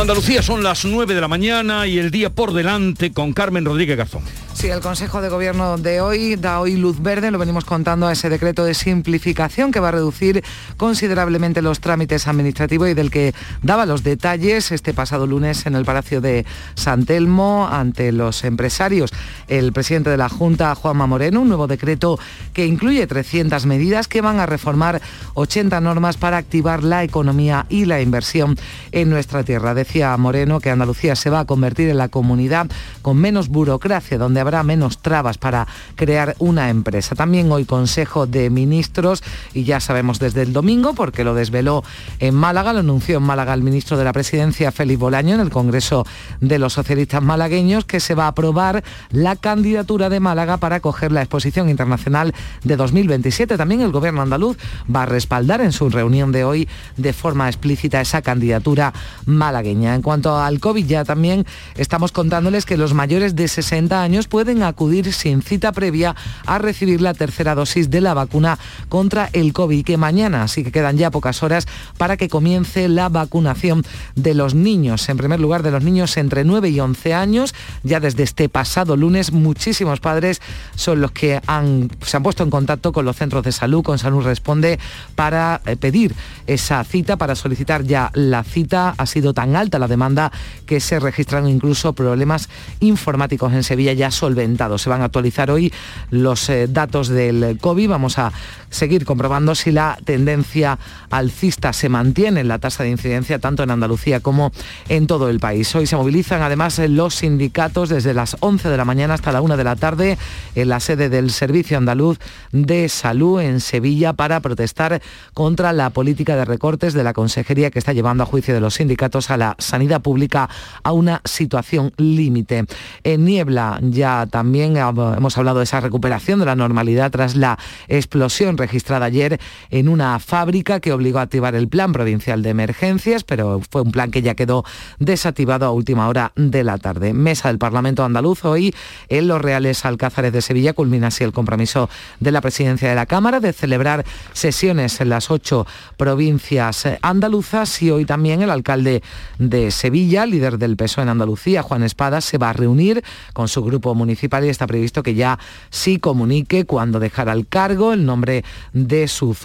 Andalucía son las 9 de la mañana y el día por delante con Carmen Rodríguez Garzón. Sí, el Consejo de Gobierno de hoy da hoy luz verde, lo venimos contando a ese decreto de simplificación que va a reducir considerablemente los trámites administrativos y del que daba los detalles este pasado lunes en el Palacio de San Telmo ante los empresarios. El presidente de la Junta, Juanma Moreno, un nuevo decreto que incluye 300 medidas que van a reformar 80 normas para activar la economía y la inversión en nuestra tierra. Decía Moreno que Andalucía se va a convertir en la comunidad con menos burocracia, donde habrá menos trabas para crear una empresa. También hoy Consejo de Ministros y ya sabemos desde el domingo, porque lo desveló en Málaga, lo anunció en Málaga el ministro de la Presidencia, Félix Bolaño, en el Congreso de los Socialistas Malagueños, que se va a aprobar la candidatura de Málaga para acoger la exposición internacional de 2027. También el gobierno andaluz va a respaldar en su reunión de hoy de forma explícita esa candidatura malagueña. En cuanto al COVID, ya también estamos contándoles que los mayores de 60 años pueden pueden acudir sin cita previa a recibir la tercera dosis de la vacuna contra el COVID, que mañana, así que quedan ya pocas horas para que comience la vacunación de los niños. En primer lugar, de los niños entre 9 y 11 años. Ya desde este pasado lunes, muchísimos padres son los que han, se han puesto en contacto con los centros de salud, con Salud Responde, para eh, pedir esa cita, para solicitar ya la cita. Ha sido tan alta la demanda que se registran incluso problemas informáticos en Sevilla ya solo se van a actualizar hoy los eh, datos del COVID. Vamos a seguir comprobando si la tendencia alcista se mantiene en la tasa de incidencia tanto en Andalucía como en todo el país. Hoy se movilizan además los sindicatos desde las 11 de la mañana hasta la 1 de la tarde en la sede del Servicio Andaluz de Salud en Sevilla para protestar contra la política de recortes de la Consejería que está llevando a juicio de los sindicatos a la sanidad pública a una situación límite. En Niebla ya también hemos hablado de esa recuperación de la normalidad tras la explosión registrada ayer en una fábrica que obligó a activar el plan provincial de emergencias, pero fue un plan que ya quedó desactivado a última hora de la tarde. Mesa del Parlamento andaluz hoy en los Reales Alcázares de Sevilla culmina así el compromiso de la presidencia de la Cámara de celebrar sesiones en las ocho provincias andaluzas y hoy también el alcalde de Sevilla, líder del PSOE en Andalucía, Juan Espada, se va a reunir con su grupo municipal y está previsto que ya sí comunique cuando dejará el cargo el nombre de su,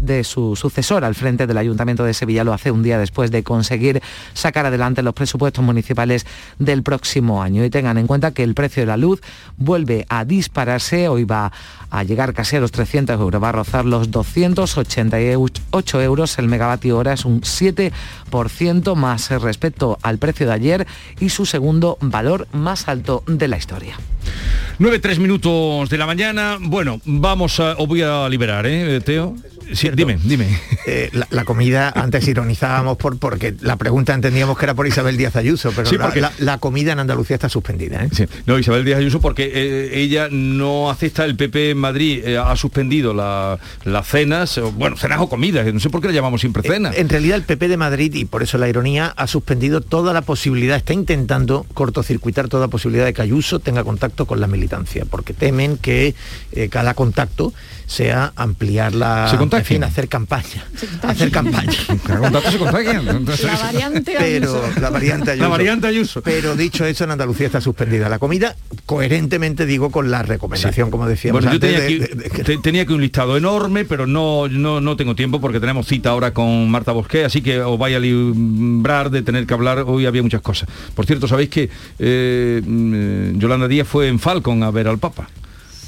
de su sucesor al frente del Ayuntamiento de Sevilla. Lo hace un día después de conseguir sacar adelante los presupuestos municipales del próximo año. Y tengan en cuenta que el precio de la luz vuelve a dispararse. Hoy va a llegar casi a los 300 euros, va a rozar los 288 euros el megavatio hora, es un 7% más respecto al precio de ayer y su segundo valor más alto de la historia. 9, 3 minutos de la mañana. Bueno, vamos a, os voy a liberar, ¿eh, Teo? Sí, dime, dime. Eh, la, comida, antes ironizábamos por, porque la pregunta entendíamos que era por Isabel Díaz Ayuso, pero la, comida en Andalucía está suspendida. ¿eh? No, Isabel Díaz Ayuso porque eh, ella no acepta, el PP en Madrid ha suspendido las cenas, bueno, cenas o comidas, no sé por qué le llamamos siempre cenas. En, realidad el PP de Madrid, y por eso la ironía, ha suspendido toda la posibilidad, está intentando cortocircuitar toda posibilidad de que Ayuso tenga contacto con la militancia, porque temen que cada contacto sea ampliar la... En fin, hacer campaña. Hacer campaña. la variante Pero, la variante Ayuso. La variante Ayuso. Pero dicho eso, en Andalucía está suspendida la comida, coherentemente digo con la recomendación, como decíamos bueno, yo tenía, que, tenía que un listado enorme, pero no, no, no tengo tiempo porque tenemos cita ahora con Marta Bosqué, así que os vaya a librar de tener que hablar, hoy había muchas cosas. Por cierto, sabéis que eh, mm, Yolanda Díaz fue en Falcon a ver al Papa.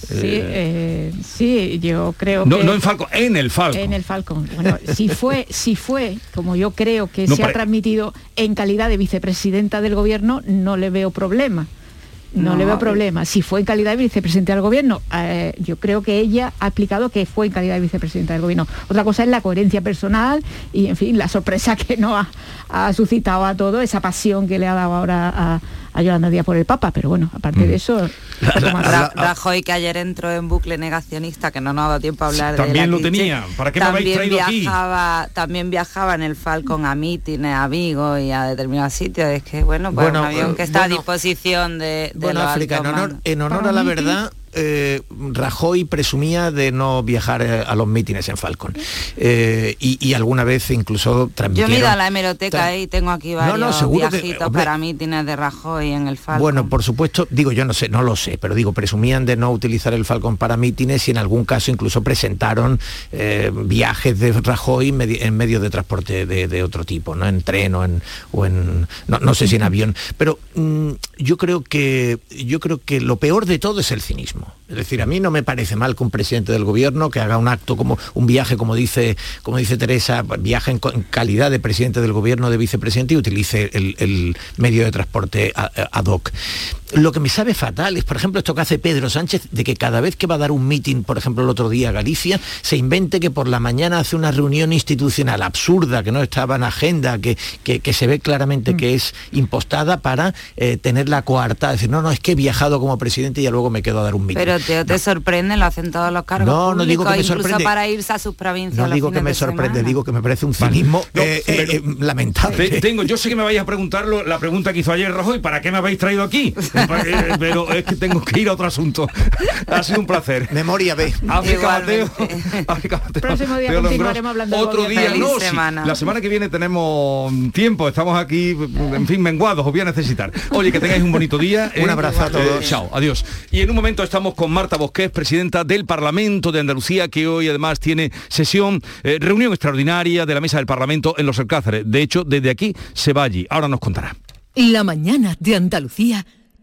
Sí, eh, sí, yo creo no, que... No en Falcon, en el Falcon. En el Falcon. Bueno, si fue, si fue, como yo creo que se ha transmitido en calidad de vicepresidenta del gobierno, no le veo problema. No, le veo problema. Si fue en calidad de vicepresidenta del gobierno, eh, yo creo que ella ha explicado que fue en calidad de vicepresidenta del gobierno. Otra cosa es la coherencia personal y, en fin, la sorpresa que no ha, ha suscitado a todo, esa pasión que le ha dado ahora a, a Yolanda Díaz por el Papa, pero bueno, aparte de mm. eso... Rajoy que ayer entró en bucle negacionista, que no nos ha dado tiempo a hablar también de También lo tenía, ¿para qué también me habéis traído viajaba, aquí? También viajaba en el Falcon a mítines, a Vigo y a determinados sitios, es que bueno, pues un avión que está a disposición de, bueno, África, en honor, en honor a la verdad eh, Rajoy presumía de no viajar eh, a los mítines en Falcon. Eh, y, alguna vez incluso transmitieron... Yo he ido a la hemeroteca y tengo aquí varios no, viajitos para mítines de Rajoy en el Falcon. Bueno, por supuesto, digo, yo no sé, no lo sé, pero digo, presumían de no utilizar el Falcon para mítines y en algún caso incluso presentaron viajes de Rajoy en medio de transporte de, otro tipo, ¿no? En tren o en... O en no, sé si en avión. Pero mm, yo creo que yo creo que lo peor de todo es el cinismo. Es decir, a mí no me parece mal que un presidente del gobierno que haga un acto como un viaje, como dice, como dice Teresa, viaje en, calidad de presidente del gobierno, de vicepresidente y utilice el, medio de transporte ad hoc. Lo que me sabe fatal es, por ejemplo, esto que hace Pedro Sánchez, de que cada vez que va a dar un meeting, por ejemplo, el otro día a Galicia, se invente que por la mañana hace una reunión institucional absurda, que no estaba en agenda, que, que, se ve claramente mm. que es impostada para eh, tener la coartada, decir, no, no, es que he viajado como presidente y ya luego me quedo a dar un meeting. Pero te, sorprende, lo hacen todos los cargos No, no digo que me sorprende. para irse a sus provincias. No digo que me sorprende, digo que me parece un cinismo eh, eh, lamentable. tengo, yo sé que me vais a preguntar la pregunta que hizo ayer Rajoy, ¿para qué me habéis traído aquí? pero es que tengo que ir a otro asunto. Ha sido un placer. Memoria B. África Mateo. Próximo día continuaremos hablando Otro día, no, semana. la semana que viene tenemos tiempo, estamos aquí, en fin, menguados, os voy a necesitar. Oye, que tengáis un bonito día. un abrazo a todos. Eh, chao, adiós. Y en un momento estamos con Marta Bosqués, presidenta del Parlamento de Andalucía, que hoy además tiene sesión, eh, reunión extraordinaria de la Mesa del Parlamento en Los Alcázares. De hecho, desde aquí se va allí. Ahora nos contará. La mañana de Andalucía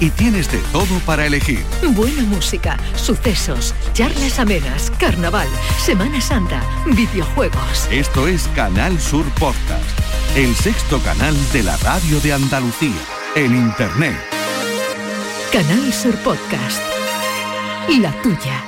y tienes de todo para elegir. Buena música, sucesos, charlas amenas, carnaval, Semana Santa, videojuegos. Esto es Canal Sur Podcast, el sexto canal de la radio de Andalucía, en Internet. Canal Sur Podcast. La tuya.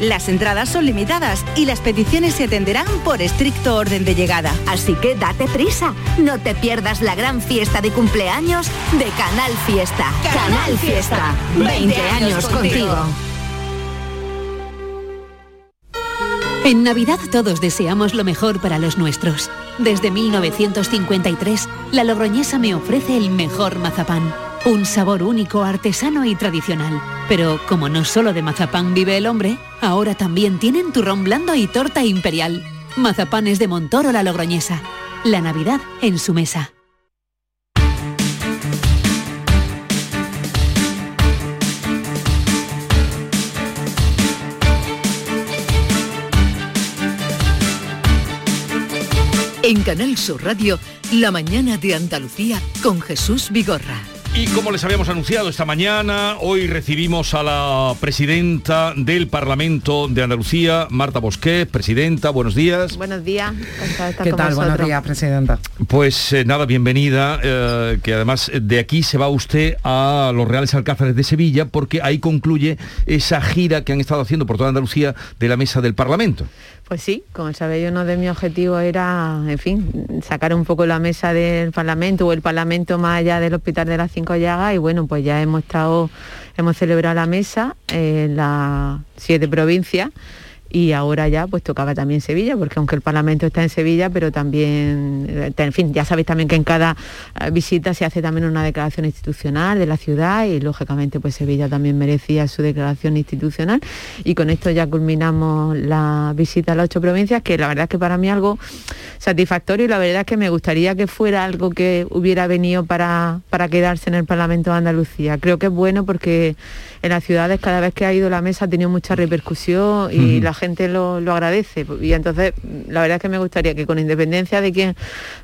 Las entradas son limitadas y las peticiones se atenderán por estricto orden de llegada. Así que date prisa, no te pierdas la gran fiesta de cumpleaños de Canal Fiesta. Canal, Fiesta, 20, años contigo. En Navidad todos deseamos lo mejor para los nuestros. Desde 1953, la Logroñesa me ofrece el mejor mazapán. Un sabor único, artesano y tradicional. Pero como no solo de mazapán vive el hombre, ahora también tienen turrón blando y torta imperial. Mazapanes de Montoro la Logroñesa. La Navidad en su mesa. En Canal Sur Radio, La mañana de Andalucía con Jesús Vigorra. Y como les habíamos anunciado esta mañana, hoy recibimos a la presidenta del Parlamento de Andalucía, Marta Bosquet. Presidenta, buenos días. Buenos días. ¿Qué tal? Buenos días, presidenta. Pues eh, nada, bienvenida, eh, que además de aquí se va usted a los Reales Alcázares de Sevilla, porque ahí concluye esa gira que han estado haciendo por toda Andalucía de la mesa del Parlamento. Pues sí, como sabéis, uno de mis objetivos era, en fin, sacar un poco la mesa del Parlamento o el Parlamento más allá del Hospital de las Cinco Llagas y bueno, pues ya hemos estado, hemos celebrado la mesa en las siete provincias y ahora ya pues tocaba también Sevilla, porque aunque el Parlamento está en Sevilla, pero también, eh, en fin, ya sabéis también que en cada eh, visita se hace también una declaración institucional de la ciudad y lógicamente pues Sevilla también merecía su declaración institucional. Y con esto ya culminamos la visita a las ocho provincias, que la verdad es que para mí algo satisfactorio y la verdad es que me gustaría que fuera algo que hubiera venido para, para quedarse en el Parlamento de Andalucía. Creo que es bueno porque en las ciudades cada vez que ha ido la mesa ha tenido mucha repercusión y la gente lo, agradece. Y entonces la verdad es que me gustaría que con independencia de quien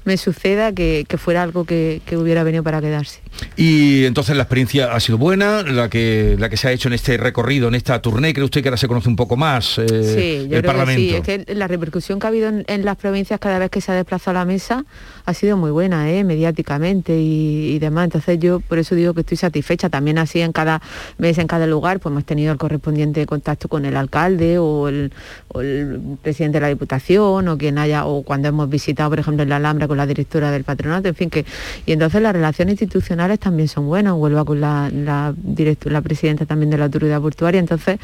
me suceda, que, fuera algo que, hubiera venido para quedarse. Y entonces la experiencia ha sido buena, la que, la que se ha hecho en este recorrido, en esta tournée, ¿cree usted que ahora se conoce un poco más eh, sí, yo el Parlamento? sí, es que la repercusión que ha habido en, las provincias cada vez que se ha desplazado a la mesa ha sido muy buena, ¿eh? mediáticamente y, demás. Entonces yo por eso digo que estoy satisfecha. También así en cada mes, en cada lugar, pues hemos tenido el correspondiente contacto con el alcalde o el, presidente de la Diputación o quien haya, o cuando hemos visitado, por ejemplo, en la Alhambra con la directora del patronato, en fin, que. Y entonces las relaciones institucionales también son buenas. Vuelvo con la, la, la presidenta también de la autoridad portuaria. Entonces,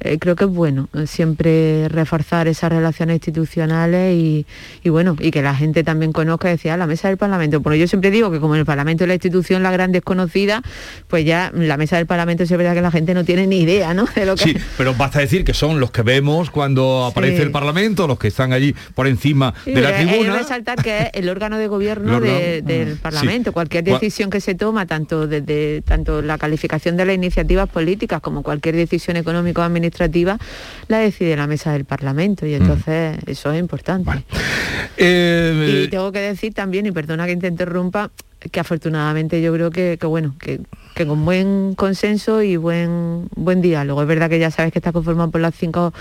eh, creo que es bueno siempre reforzar esas relaciones institucionales y, bueno, y que la gente también conozca, decía, la mesa del Parlamento. Bueno, yo siempre digo que como el Parlamento es la institución la gran desconocida, pues ya la mesa del Parlamento es verdad que la gente no tiene ni idea, ¿no? De lo que... Sí, pero basta decir que son los que vemos cuando aparece el Parlamento, los que están allí por encima de la tribuna. resaltar que es el órgano de gobierno del ah, Parlamento. Cualquier decisión que se toma, tanto desde tanto la calificación de las iniciativas políticas como cualquier decisión económica o administrativa, la decide la mesa del Parlamento y entonces eso es importante. Eh, y tengo que decir también, y perdona que te interrumpa, que afortunadamente yo creo que, bueno, que, con buen consenso y buen, buen diálogo. Es verdad que ya sabes que está conformado por las cinco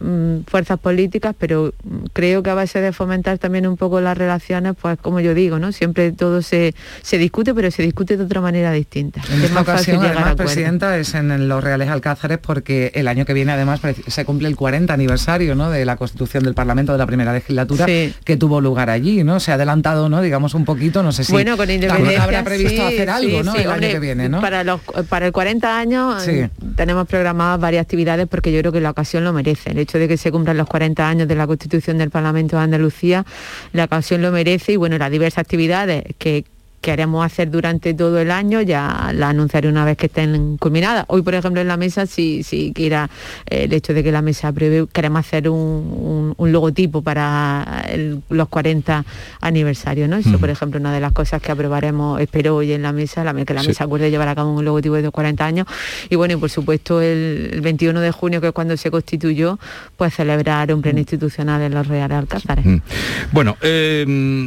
mm, fuerzas políticas, pero creo que a base de fomentar también un poco las relaciones, pues como yo digo, ¿no? Siempre todo se, se discute, pero se discute de otra manera distinta. En esta ocasión, además, Presidenta, es en los Reales Alcázares porque el año que viene, además, se cumple el 40 aniversario ¿no? de la constitución del Parlamento de la primera legislatura que tuvo lugar allí, ¿no? Se ha adelantado, ¿no? Digamos un poquito, no sé si... Bueno, con habrá previsto hacer algo, ¿no? el año que viene, ¿no? Para, los, para el 40 años tenemos programadas varias actividades porque yo creo que la ocasión lo merece. El hecho de que se cumplan los 40 años de la Constitución del Parlamento de Andalucía, la ocasión lo merece y bueno, las diversas actividades que que haremos hacer durante todo el año, ya la anunciaré una vez que estén culminadas. Hoy, por ejemplo, en la mesa, si, si quiera eh, el hecho de que la mesa prevé, queremos hacer un, logotipo para los 40 aniversarios, ¿no? Eso, por ejemplo, una de las cosas que aprobaremos, espero hoy en la mesa, la, que la mesa acuerde llevar a cabo un logotipo de 40 años. Y bueno, y por supuesto, el, 21 de junio, que es cuando se constituyó, pues celebrar un pleno institucional en los Reales Alcázares. Bueno, eh,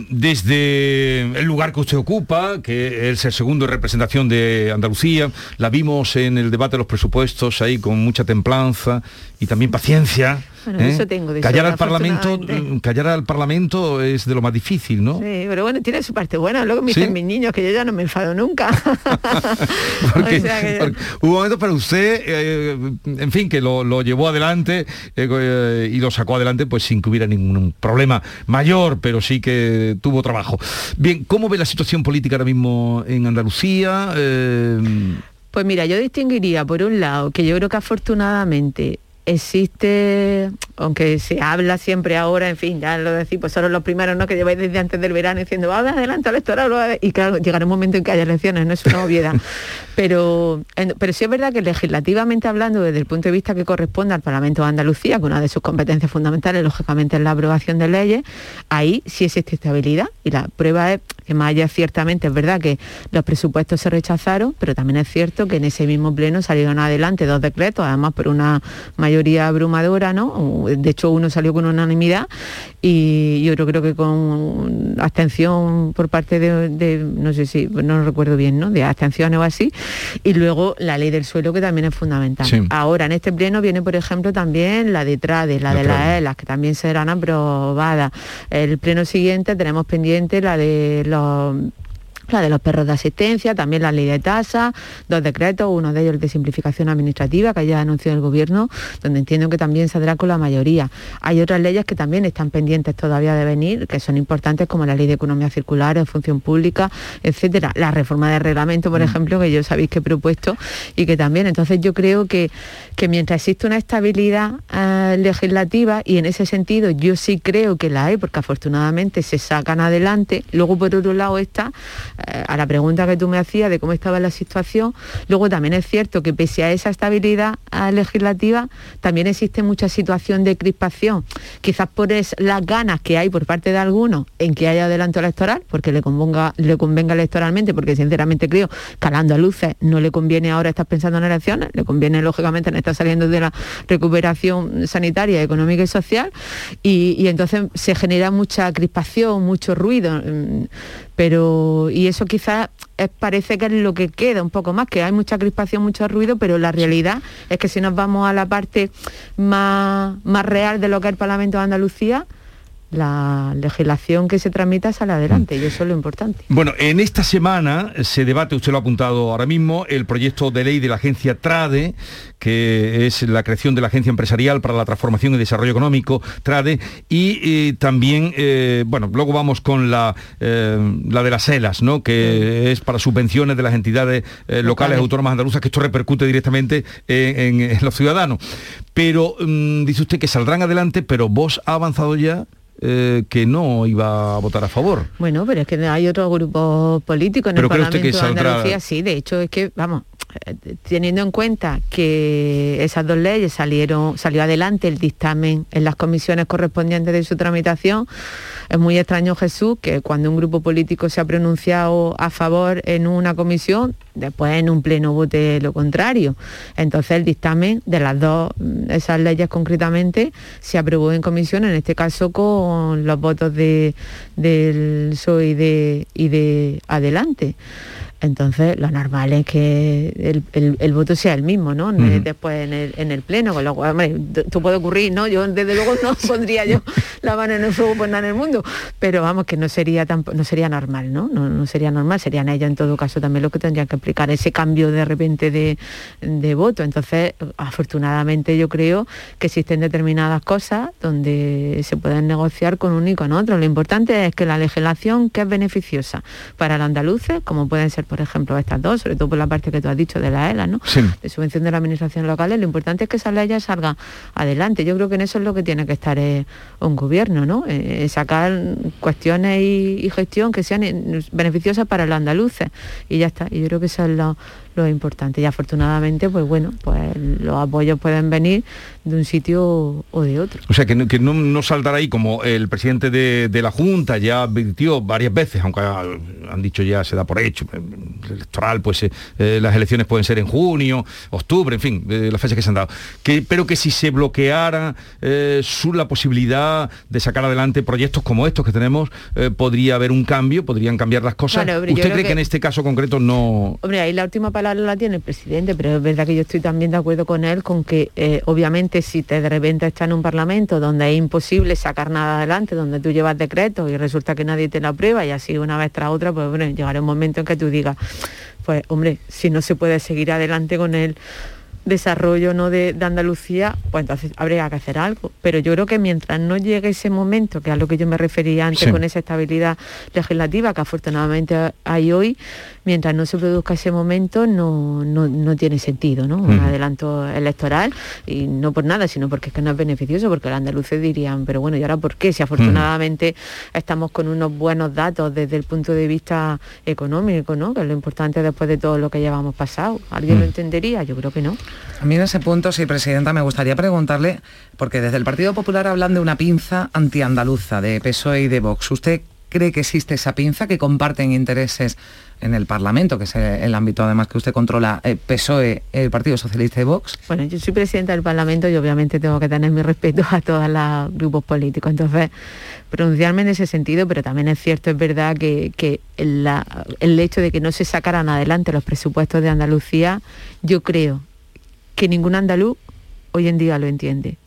desde el lugar que usted ocupa, que es el segundo en representación de Andalucía. La vimos en el debate de los presupuestos ahí con mucha templanza y también paciencia. ¿Eh? callar al Parlamento, mm, callar al Parlamento es de lo más difícil, ¿no? Sí, pero bueno, tiene su parte buena. Luego me dicen mis niños que yo ya no me enfado nunca. hubo momentos para usted, eh, en fin, que lo, llevó adelante eh, y lo sacó adelante pues sin que hubiera ningún problema mayor, pero sí que tuvo trabajo. Bien, ¿cómo ve la situación política ahora mismo en Andalucía? Pues mira, yo distinguiría por un lado que yo creo que afortunadamente existe aunque se habla siempre ahora, en fin, ya lo decís, pues son los primeros ¿no? que lleváis desde antes del verano diciendo, va adelante electoral, y claro, llegará un momento en que haya elecciones, no es una obviedad. pero, pero sí es verdad que legislativamente hablando, desde el punto de vista que corresponde al Parlamento de Andalucía, que una de sus competencias fundamentales, lógicamente, es la aprobación de leyes, ahí sí existe estabilidad. Y la prueba es que más allá ciertamente es verdad que los presupuestos se rechazaron, pero también es cierto que en ese mismo pleno salieron adelante dos decretos, además por una mayoría abrumadora, ¿no? De hecho, uno salió con unanimidad y yo creo que con abstención por parte de, no sé si, no recuerdo bien, ¿no? De abstención o así. Y luego la ley del suelo, que también es fundamental. Ahora, en este pleno viene, por ejemplo, también la de TRADE, la, de las ELAS, que también serán aprobadas. El pleno siguiente tenemos pendiente la de los la de los perros de asistencia, también la ley de tasa, dos decretos, uno de ellos el de simplificación administrativa que ya anunció el gobierno, donde entiendo que también saldrá con la mayoría. Hay otras leyes que también están pendientes todavía de venir, que son importantes como la ley de economía circular, en función pública, etcétera. La reforma de reglamento, por mm. ejemplo, que yo sabéis que he propuesto y que también. Entonces yo creo que, que mientras existe una estabilidad eh, legislativa y en ese sentido yo sí creo que la hay, porque afortunadamente se sacan adelante, luego por otro lado está a la pregunta que tú me hacías de cómo estaba la situación, luego también es cierto que pese a esa estabilidad eh, legislativa, también existe mucha situación de crispación, quizás por las ganas que hay por parte de algunos en que haya adelanto electoral, porque le convenga, le convenga electoralmente, porque sinceramente creo que a luces no le conviene ahora estar pensando en elecciones, le conviene lógicamente en estar saliendo de la recuperación sanitaria, económica y social, y, y entonces se genera mucha crispación, mucho ruido mm, pero y eso quizás parece que es lo que queda un poco más, que hay mucha crispación, mucho ruido, pero la realidad es que si nos vamos a la parte más, más real de lo que es el Parlamento de Andalucía, la legislación que se tramita sale adelante y eso es lo importante. Bueno, en esta semana se debate, usted lo ha apuntado ahora mismo, el proyecto de ley de la agencia TRADE, que es la creación de la Agencia Empresarial para la Transformación y Desarrollo Económico, TRADE, y eh, también, eh, bueno, luego vamos con la, eh, la de las ELAS, ¿no? que es para subvenciones de las entidades locales autónomas andaluzas, que esto repercute directamente en, los ciudadanos. Pero mm, dice usted que saldrán adelante, pero vos ha avanzado ya eh, que no iba a votar a favor. Bueno, pero es que hay otros grupos políticos en el Parlamento de Andalucía, sí, de hecho es que, vamos, teniendo en cuenta que esas dos leyes salieron, salió adelante el dictamen en las comisiones correspondientes de su tramitación, es muy extraño Jesús que cuando un grupo político se ha pronunciado a favor en una comisión, después en un pleno vote lo contrario. Entonces el dictamen de las dos, esas leyes concretamente, se aprobó en comisión, en este caso con los votos de, del PSOE y de Adelante. Entonces, lo normal es que el, voto sea el mismo, ¿no? Después en el, pleno, con lo cual, hombre, esto puede ocurrir, ¿no? Yo desde luego no pondría yo la mano en el fuego por nada en el mundo, pero vamos, que no sería no sería normal, ¿no? ¿no? sería normal, serían ellas en todo caso también lo que tendrían que explicar ese cambio de repente de, de voto. Entonces, afortunadamente yo creo que existen determinadas cosas donde se pueden negociar con uno y con otro. Lo importante es que la legislación que es beneficiosa para los andaluces, como pueden ser por ejemplo, estas dos, sobre todo por la parte que tú has dicho de la ELA, ¿no? De subvención de la administración local, lo importante es que esa ley ya salga adelante. Yo creo que en eso es lo que tiene que estar eh, un gobierno, ¿no? Eh, sacar cuestiones y, gestión que sean beneficiosas para los andaluces. Y ya está. Y yo creo que eso es lo, lo importante. Y afortunadamente, pues bueno, pues los apoyos pueden venir de un sitio o de otro. O sea, que no, saldrá ahí como el presidente de, la Junta ya advirtió varias veces, aunque han dicho ya se da por hecho, electoral, pues eh, eh, las elecciones pueden ser en junio, octubre, en fin, eh, las fechas que se han dado. Que, pero que si se bloqueara su, la posibilidad de sacar adelante proyectos como estos que tenemos, podría haber un cambio, podrían cambiar las cosas. ¿Usted cree que... en este caso concreto no...? Hombre, ahí la última palabra la tiene el presidente, pero es verdad que yo estoy también de acuerdo con él con que obviamente si te de repente está en un parlamento donde es imposible sacar nada adelante, donde tú llevas decretos y resulta que nadie te lo aprueba y así una vez tras otra, pues bueno, llegará un momento en que tú digas, pues hombre, si no se puede seguir adelante con él desarrollo ¿no? de, Andalucía, pues entonces habría que hacer algo. Pero yo creo que mientras no llegue ese momento, que es a lo que yo me refería antes con esa estabilidad legislativa que afortunadamente hay hoy, mientras no se produzca ese momento no, no, tiene sentido, ¿no? Un adelanto electoral y no por nada, sino porque es que no es beneficioso, porque los andaluces dirían, pero bueno, ¿y ahora por qué? Si afortunadamente estamos con unos buenos datos desde el punto de vista económico, ¿no? Que es lo importante después de todo lo que llevamos pasado. ¿Alguien lo entendería? Yo creo que no. A mí en ese punto, sí, Presidenta, me gustaría preguntarle, porque desde el Partido Popular hablan de una pinza antiandaluza, de PSOE y de Vox. ¿Usted cree que existe esa pinza, que comparten intereses en el Parlamento, que es el ámbito además que usted controla, eh, PSOE, el Partido Socialista y Vox? Bueno, yo soy presidenta del Parlamento y obviamente tengo que tener mi respeto a todos los grupos políticos. Entonces, pronunciarme en ese sentido, pero también es cierto, es verdad que, el hecho de que no se sacaran adelante los presupuestos de Andalucía, yo creo que ningún andaluz hoy en día lo entiende.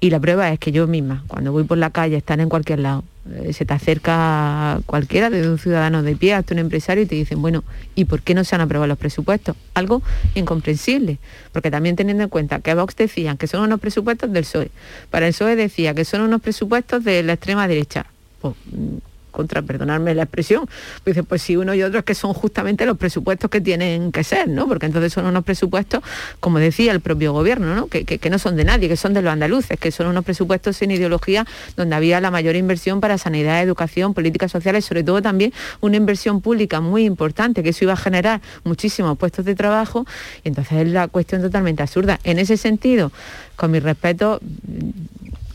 Y la prueba es que yo misma, cuando voy por la calle, están en cualquier lado, eh, se te acerca cualquiera, desde un ciudadano de pie hasta un empresario y te dicen, bueno, ¿y por qué no se han aprobado los presupuestos? Algo incomprensible, porque también teniendo en cuenta que a Vox decían que son unos presupuestos del PSOE, para el PSOE decía que son unos presupuestos de la extrema derecha. Pues, contra, perdonarme la expresión, pues pues si uno y otro es que son justamente los presupuestos que tienen que ser, ¿no? Porque entonces son unos presupuestos, como decía el propio gobierno, ¿no? Que, no son de nadie, que son de los andaluces, que son unos presupuestos sin ideología donde había la mayor inversión para sanidad, educación, políticas sociales, sobre todo también una inversión pública muy importante, que eso iba a generar muchísimos puestos de trabajo, y entonces es la cuestión totalmente absurda. En ese sentido, con mi respeto,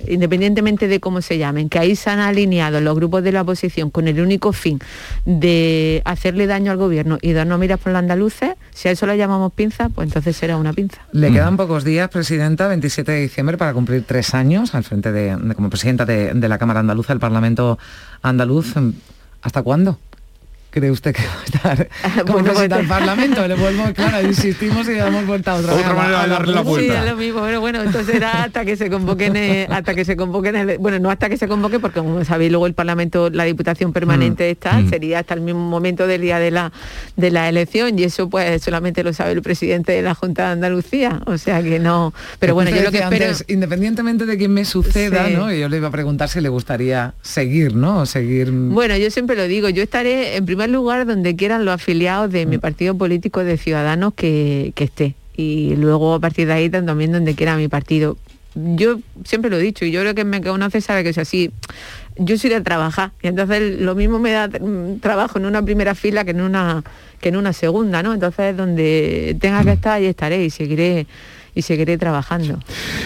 independientemente de cómo se llamen, que ahí se han alineado los grupos de la oposición con el único fin de hacerle daño al gobierno y darnos miras por los andaluces, si a eso lo llamamos pinza, pues entonces será una pinza. Le quedan pocos días, Presidenta, 27 de diciembre, para cumplir tres años al frente de, como Presidenta de, de la Cámara Andaluza, el Parlamento Andaluz. ¿Hasta cuándo? Cree usted que va a estar como bueno, pues, Parlamento? Le vuelvo, claro, insistimos y damos vuelta a otra, otra manera de darle la vuelta. Sí, es lo mismo, pero bueno, entonces era hasta que se convoquen, eh, hasta que se convoquen, bueno, no hasta que se convoque, porque como sabéis, luego el Parlamento, la Diputación Permanente mm, está, mm. sería hasta el mismo momento del día de la, de la elección, y eso pues solamente lo sabe el presidente de la Junta de Andalucía, o sea que no, pero bueno, yo lo que espero... independientemente de quién me suceda, ¿no? Y yo le iba a preguntar si le gustaría seguir, ¿no? seguir... Bueno, yo siempre lo digo, yo estaré en primer lugar donde quieran los afiliados de mi mm. partido político de Ciudadanos que, esté. Y luego a partir de ahí también donde quiera mi partido. Yo siempre lo he dicho y yo creo que me conoce sabe que es así. Yo soy de trabajar y entonces lo mismo me da mm, trabajo en una primera fila que en una que en una segunda, ¿no? Entonces donde tenga que estar ahí estaré y seguiré y seguiré trabajando.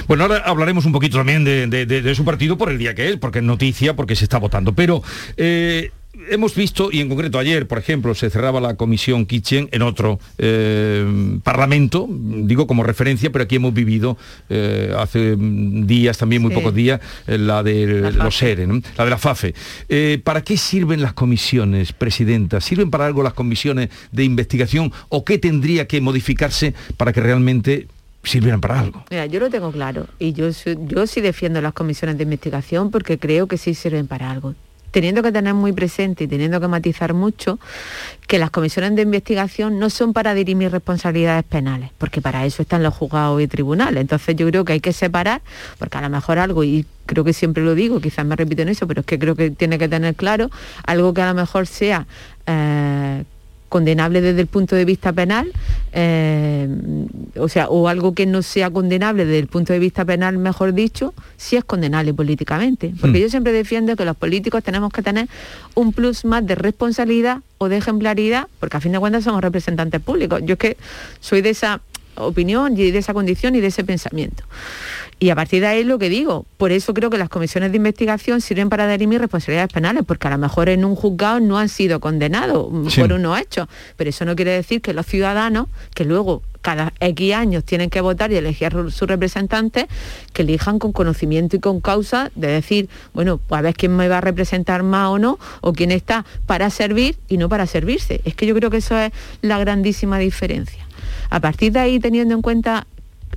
Bueno, ahora hablaremos un poquito también de, su partido por el día que es, porque es noticia, porque se está votando. Pero eh, hemos visto, y en concreto ayer, por ejemplo, se cerraba la comisión Kitchen en otro eh, parlamento, digo como referencia, pero aquí hemos vivido eh, hace días, también muy pocos días, eh, la de los SERE, la de la FAFE. ¿Para qué sirven las comisiones, Presidenta? ¿Sirven para algo las comisiones de investigación o qué tendría que modificarse para que realmente sirvieran para algo. Mira, yo lo tengo claro y yo, yo sí defiendo las comisiones de investigación porque creo que sí sirven para algo teniendo que tener muy presente y teniendo que matizar mucho que las comisiones de investigación no son para dirimir responsabilidades penales, porque para eso están los juzgados y tribunales. Entonces yo creo que hay que separar, porque a lo mejor algo, y creo que siempre lo digo, quizás me repito en eso, pero es que creo que tiene que tener claro algo que a lo mejor sea eh, condenable desde el punto de vista penal, eh, o sea, o algo que no sea condenable desde el punto de vista penal, mejor dicho, si es condenable políticamente. Porque hmm. yo siempre defiendo que los políticos tenemos que tener un plus más de responsabilidad o de ejemplaridad, porque a fin de cuentas somos representantes públicos. Yo es que soy de esa opinión y de esa condición y de ese pensamiento. Y a partir de ahí lo que digo, por eso creo que las comisiones de investigación sirven para dirimir responsabilidades penales, porque a lo mejor en un juzgado no han sido condenados por unos hechos, pero eso no quiere decir que los ciudadanos, que luego cada X años tienen que votar y elegir sus representantes, que elijan con conocimiento y con causa de decir, bueno, pues a ver quién me va a representar más o no, o quién está para servir y no para servirse. Es que yo creo que eso es la grandísima diferencia. A partir de ahí, teniendo en cuenta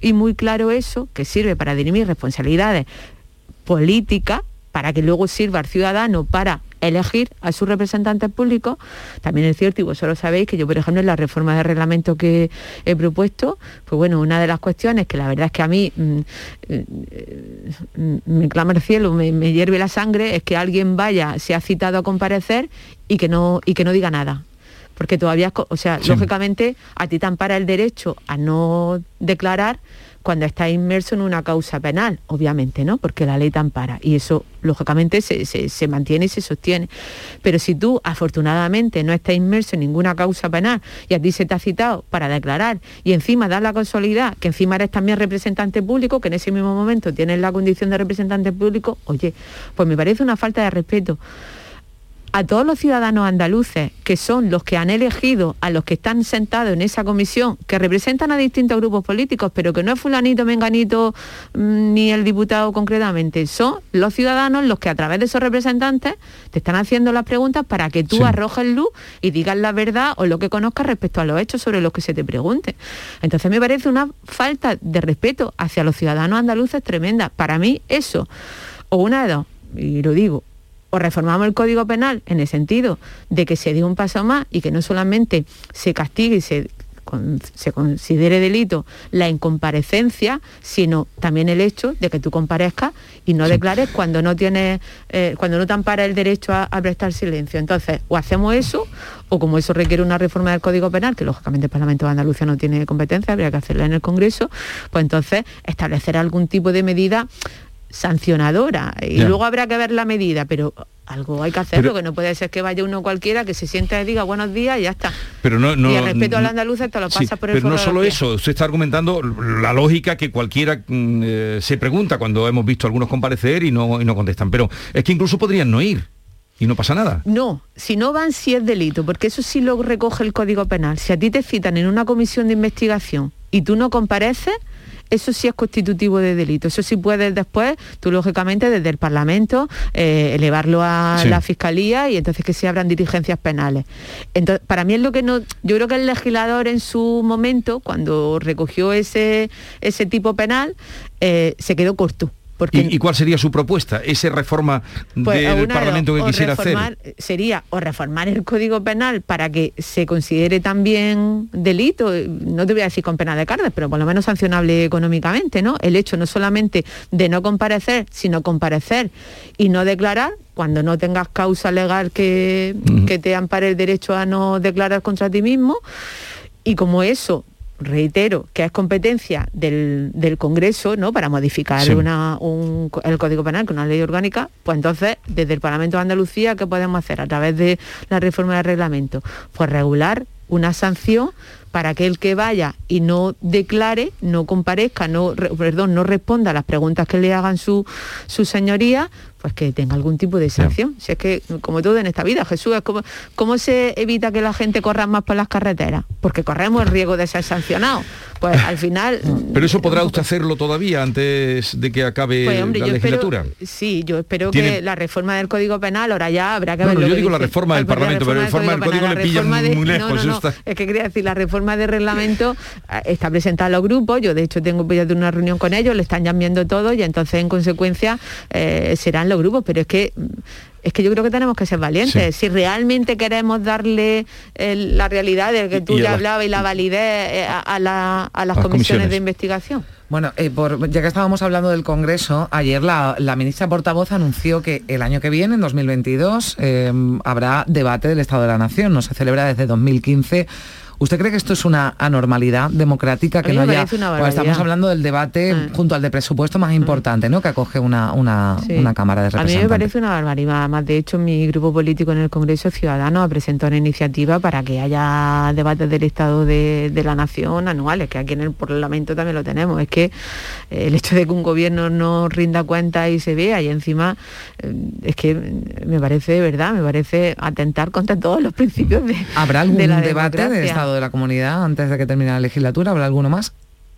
y muy claro eso, que sirve para dirimir responsabilidades políticas, para que luego sirva al ciudadano para elegir a sus representantes públicos. También es cierto, y vosotros sabéis, que yo, por ejemplo, en la reforma de reglamento que he propuesto, pues bueno, una de las cuestiones que la verdad es que a mí mm, mm, me clama el cielo, me, me hierve la sangre, es que alguien vaya, se ha citado a comparecer y que no, y que no diga nada porque todavía, o sea, lógicamente a ti te ampara el derecho a no declarar cuando estás inmerso en una causa penal, obviamente, ¿no? Porque la ley te ampara y eso, lógicamente, se, mantiene y se sostiene. Pero si tú, afortunadamente, no estás inmerso en ninguna causa penal y a ti se te ha citado para declarar y encima das la casualidad que encima eres también representante público, que en ese mismo momento tienes la condición de representante público, oye, pues me parece una falta de respeto a todos los ciudadanos andaluces, que son los que han elegido a los que están sentados en esa comisión, que representan a distintos grupos políticos, pero que no es fulanito, menganito, mm, ni el diputado concretamente, son los ciudadanos los que a través de esos representantes te están haciendo las preguntas para que tú arrojes luz y digas la verdad o lo que conozcas respecto a los hechos sobre los que se te pregunte. Entonces me parece una falta de respeto hacia los ciudadanos andaluces tremenda. Para mí eso, o una de dos, y lo digo, o reformamos el Código Penal en el sentido de que se dé un paso más y que no solamente se castigue y se, se considere delito la incomparecencia, sino también el hecho de que tú comparezcas y no declares cuando no tienes, eh, cuando no te ampara el derecho a, prestar silencio. Entonces, o hacemos eso, o como eso requiere una reforma del Código Penal, que lógicamente el Parlamento de Andalucía no tiene competencia, habría que hacerla en el Congreso, pues entonces establecer algún tipo de medida sancionadora y luego habrá que ver la medida, pero algo hay que hacerlo, que no puede ser que vaya uno cualquiera que se sienta y diga buenos días y ya está. Pero no, no, y el respeto al andaluz te lo pasa por el Pero no solo eso, usted está argumentando la lógica que cualquiera mm, eh, se pregunta cuando hemos visto algunos comparecer y no, y no contestan. Pero es que incluso podrían no ir. Y no pasa nada. No, si no van, sí es delito, porque eso sí lo recoge el Código Penal. Si a ti te citan en una comisión de investigación y tú no compareces, eso sí es constitutivo de delito. Eso sí puedes después, tú lógicamente desde el Parlamento, eh, elevarlo a la Fiscalía y entonces que se abran diligencias penales. Entonces, para mí es lo que no, yo creo que el legislador en su momento, cuando recogió ese, ese tipo penal, eh, se quedó corto ¿Y, cuál sería su propuesta? ¿Ese reforma pues, del Parlamento que quisiera hacer? Sería o reformar el Código Penal para que se considere también delito, no te voy a decir con pena de cárcel, pero por lo menos sancionable económicamente, ¿no? El hecho no solamente de no comparecer, sino comparecer y no declarar cuando no tengas causa legal que, que te ampare el derecho a no declarar contra ti mismo. Y como eso reitero, que es competencia del, Congreso ¿no? para modificar el Código Penal con una ley orgánica, pues entonces desde el Parlamento de Andalucía, ¿qué podemos hacer a través de la reforma del reglamento? Pues regular una sanción para aquel que vaya y no declare, no comparezca, no, perdón, no responda a las preguntas que le hagan su, su señoría, pues que tenga algún tipo de sanción. Si es que, como todo en esta vida, Jesús, es como, ¿cómo se evita que la gente corra más por las carreteras? Porque corremos el riesgo de ser sancionados. Pues al final... Pero eso podrá usted hacerlo todavía antes de que acabe pues, la legislatura. sí, yo espero que la reforma del Código Penal, ahora ya habrá que ver... yo digo la reforma del Parlamento, pero la reforma del Código, le pilla muy lejos. Es que quería decir, la reforma de reglamento eh, está presentada a los grupos, yo de hecho tengo ya de una reunión con ellos, le están llamando todo y entonces en consecuencia eh, serán los grupos, pero es que es que yo creo que tenemos que ser valientes. Si realmente queremos darle la realidad de que tú ya hablabas y la validez eh, a, las, comisiones, de investigación. Bueno, eh, ya que estábamos hablando del Congreso, ayer la, ministra portavoz anunció que el año que viene, en 2022, eh, habrá debate del Estado de la Nación. No se celebra desde 2015 ¿Usted cree que esto es una anormalidad democrática que no haya? Pues estamos hablando del debate ah. junto al de presupuesto más importante, ¿no? Que acoge una, una, Cámara de Representantes. A mí me parece una barbaridad. Además, de hecho, mi grupo político en el Congreso Ciudadano ha presentado una iniciativa para que haya debates del Estado de, la Nación anuales, que aquí en el Parlamento también lo tenemos. Es que eh, el hecho de que un gobierno no rinda cuenta y se vea y encima eh, es que me parece de verdad, me parece atentar contra todos los principios de ¿Habrá algún debate de Estado de la comunidad antes de que termine la legislatura? ¿Habrá alguno más?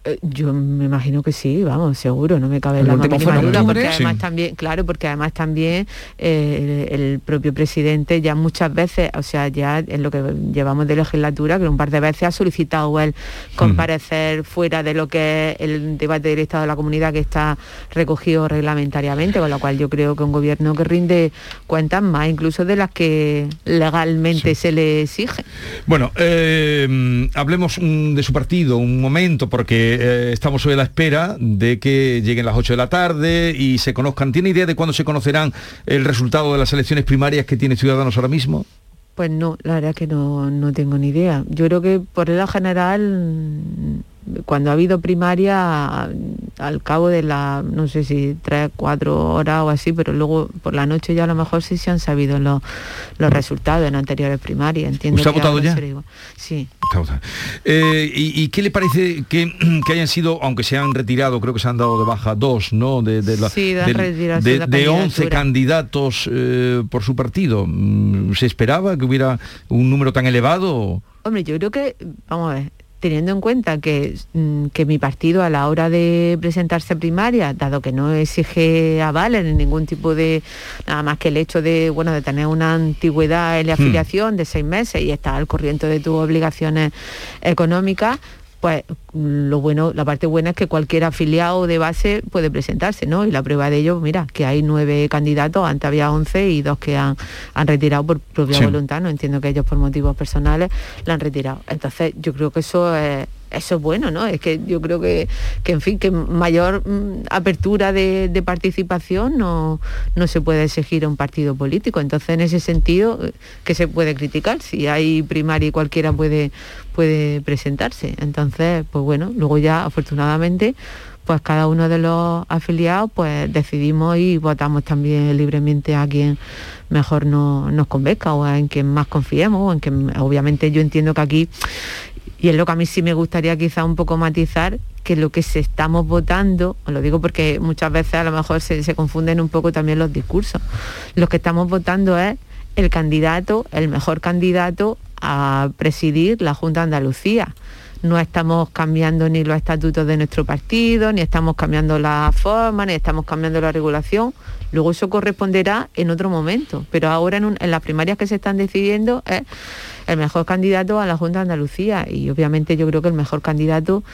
Eh, yo me imagino que sí, vamos, seguro, no me cabe la mínima duda, porque además también, claro, porque además también eh, el, propio presidente ya muchas veces, o sea, ya en lo que llevamos de legislatura, que un par de veces ha solicitado él comparecer fuera de lo que es el debate del Estado de la Comunidad que está recogido reglamentariamente, con lo cual yo creo que un gobierno que rinde cuentas más incluso de las que legalmente se le exige. Bueno, eh, hablemos de su partido un momento, porque eh, estamos hoy a la espera de que lleguen las 8 de la tarde y se conozcan. ¿Tiene idea de cuándo se conocerán el resultado de las elecciones primarias que tiene Ciudadanos ahora mismo? Pues no, la verdad es que no, no tengo ni idea. Yo creo que por el general cuando ha habido primaria, al cabo de la, no sé si tres, cuatro horas o así, pero luego por la noche ya a lo mejor sí se han sabido los, resultados en anteriores primarias. Entiendo ¿Usted ha votado ya? Sí. Eh, y, qué le parece que, hayan sido, aunque se han retirado, creo que se han dado de baja dos, ¿no? De, la, sí, de, de, 11 candidatos eh, por su partido. Mm, ¿Se esperaba que hubiera un número tan elevado? Hombre, yo creo que, vamos a ver, teniendo en cuenta que, mm, que, mi partido a la hora de presentarse a primaria, dado que no exige avales en ningún tipo de, nada más que el hecho de, bueno, de tener una antigüedad en la hmm. afiliación de seis meses y estar al corriente de tus obligaciones económicas, pues lo bueno, la parte buena es que cualquier afiliado de base puede presentarse, ¿no? Y la prueba de ello, mira, que hay nueve candidatos, antes había once y dos que han, han retirado por propia voluntad, no entiendo que ellos por motivos personales la han retirado. Entonces yo creo que eso es, eso es bueno, ¿no? Es que yo creo que, en fin, que mayor mm, apertura de, participación no, no, se puede exigir a un partido político. Entonces, en ese sentido, que se puede criticar? Si hay primaria y cualquiera puede, puede presentarse. Entonces, pues bueno, luego ya, afortunadamente, pues cada uno de los afiliados pues decidimos y votamos también libremente a quien mejor nos convenzca o en quien más confiemos o en quien obviamente yo entiendo que aquí y es lo que a mí sí me gustaría quizá un poco matizar, que lo que se estamos votando, os lo digo porque muchas veces a lo mejor se, confunden un poco también los discursos, lo que estamos votando es el candidato, el mejor candidato a presidir la Junta de Andalucía. No estamos cambiando ni los estatutos de nuestro partido, ni estamos cambiando la forma, ni estamos cambiando la regulación. Luego eso corresponderá en otro momento, pero ahora en, las primarias que se están decidiendo es el mejor candidato a la Junta de Andalucía y obviamente yo creo que el mejor candidato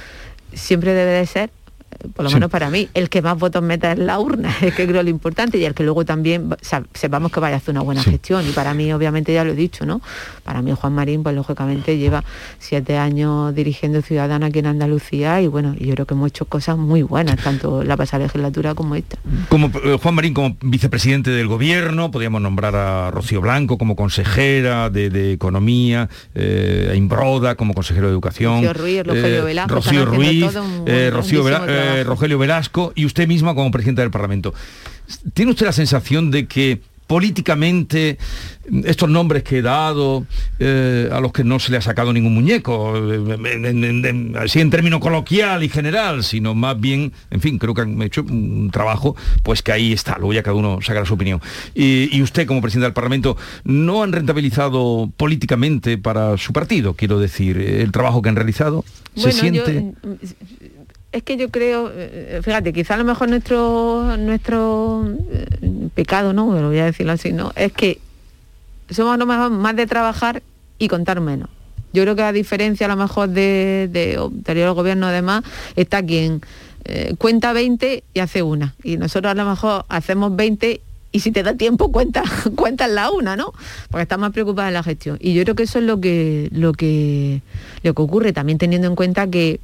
siempre debe de ser por lo menos para mí, el que más votos meta en la urna, es que creo lo importante, y el que luego también sepamos que vaya a hacer una buena gestión. Y para mí, obviamente, ya lo he dicho, ¿no? Para mí Juan Marín, pues lógicamente lleva siete años dirigiendo Ciudadana aquí en Andalucía y bueno, yo creo que hemos hecho cosas muy buenas, tanto la pasada legislatura como esta. Como eh, Juan Marín como vicepresidente del gobierno, podríamos nombrar a Rocío Blanco como consejera de, Economía, eh, a Imbroda como consejero de Educación. Rocío Ruiz, Rogelio eh, Velasco, Rocío Ruiz, Rocío Velasco eh, Rogelio Velasco y usted misma como presidenta del Parlamento. ¿Tiene usted la sensación de que políticamente estos nombres que he dado eh, a los que no se le ha sacado ningún muñeco eh, así en término coloquial y general sino más bien en fin creo que han hecho un trabajo pues que ahí está luego ya cada uno sacará su opinión. Y, usted como presidente del Parlamento no han rentabilizado políticamente para su partido quiero decir el trabajo que han realizado se siente es que yo creo, eh, fíjate, quizá a lo mejor nuestro, nuestro eh, pecado, ¿no? Voy a decirlo así, ¿no? Es que somos a lo mejor más de trabajar y contar menos. Yo creo que a diferencia a lo mejor de, de anterior gobierno además, está quien eh, cuenta 20 y hace una. Y nosotros a lo mejor hacemos 20 y si te da tiempo cuenta, cuenta la una, ¿no? Porque está más preocupada en la gestión. Y yo creo que eso es lo que, lo que, lo que ocurre, también teniendo en cuenta que,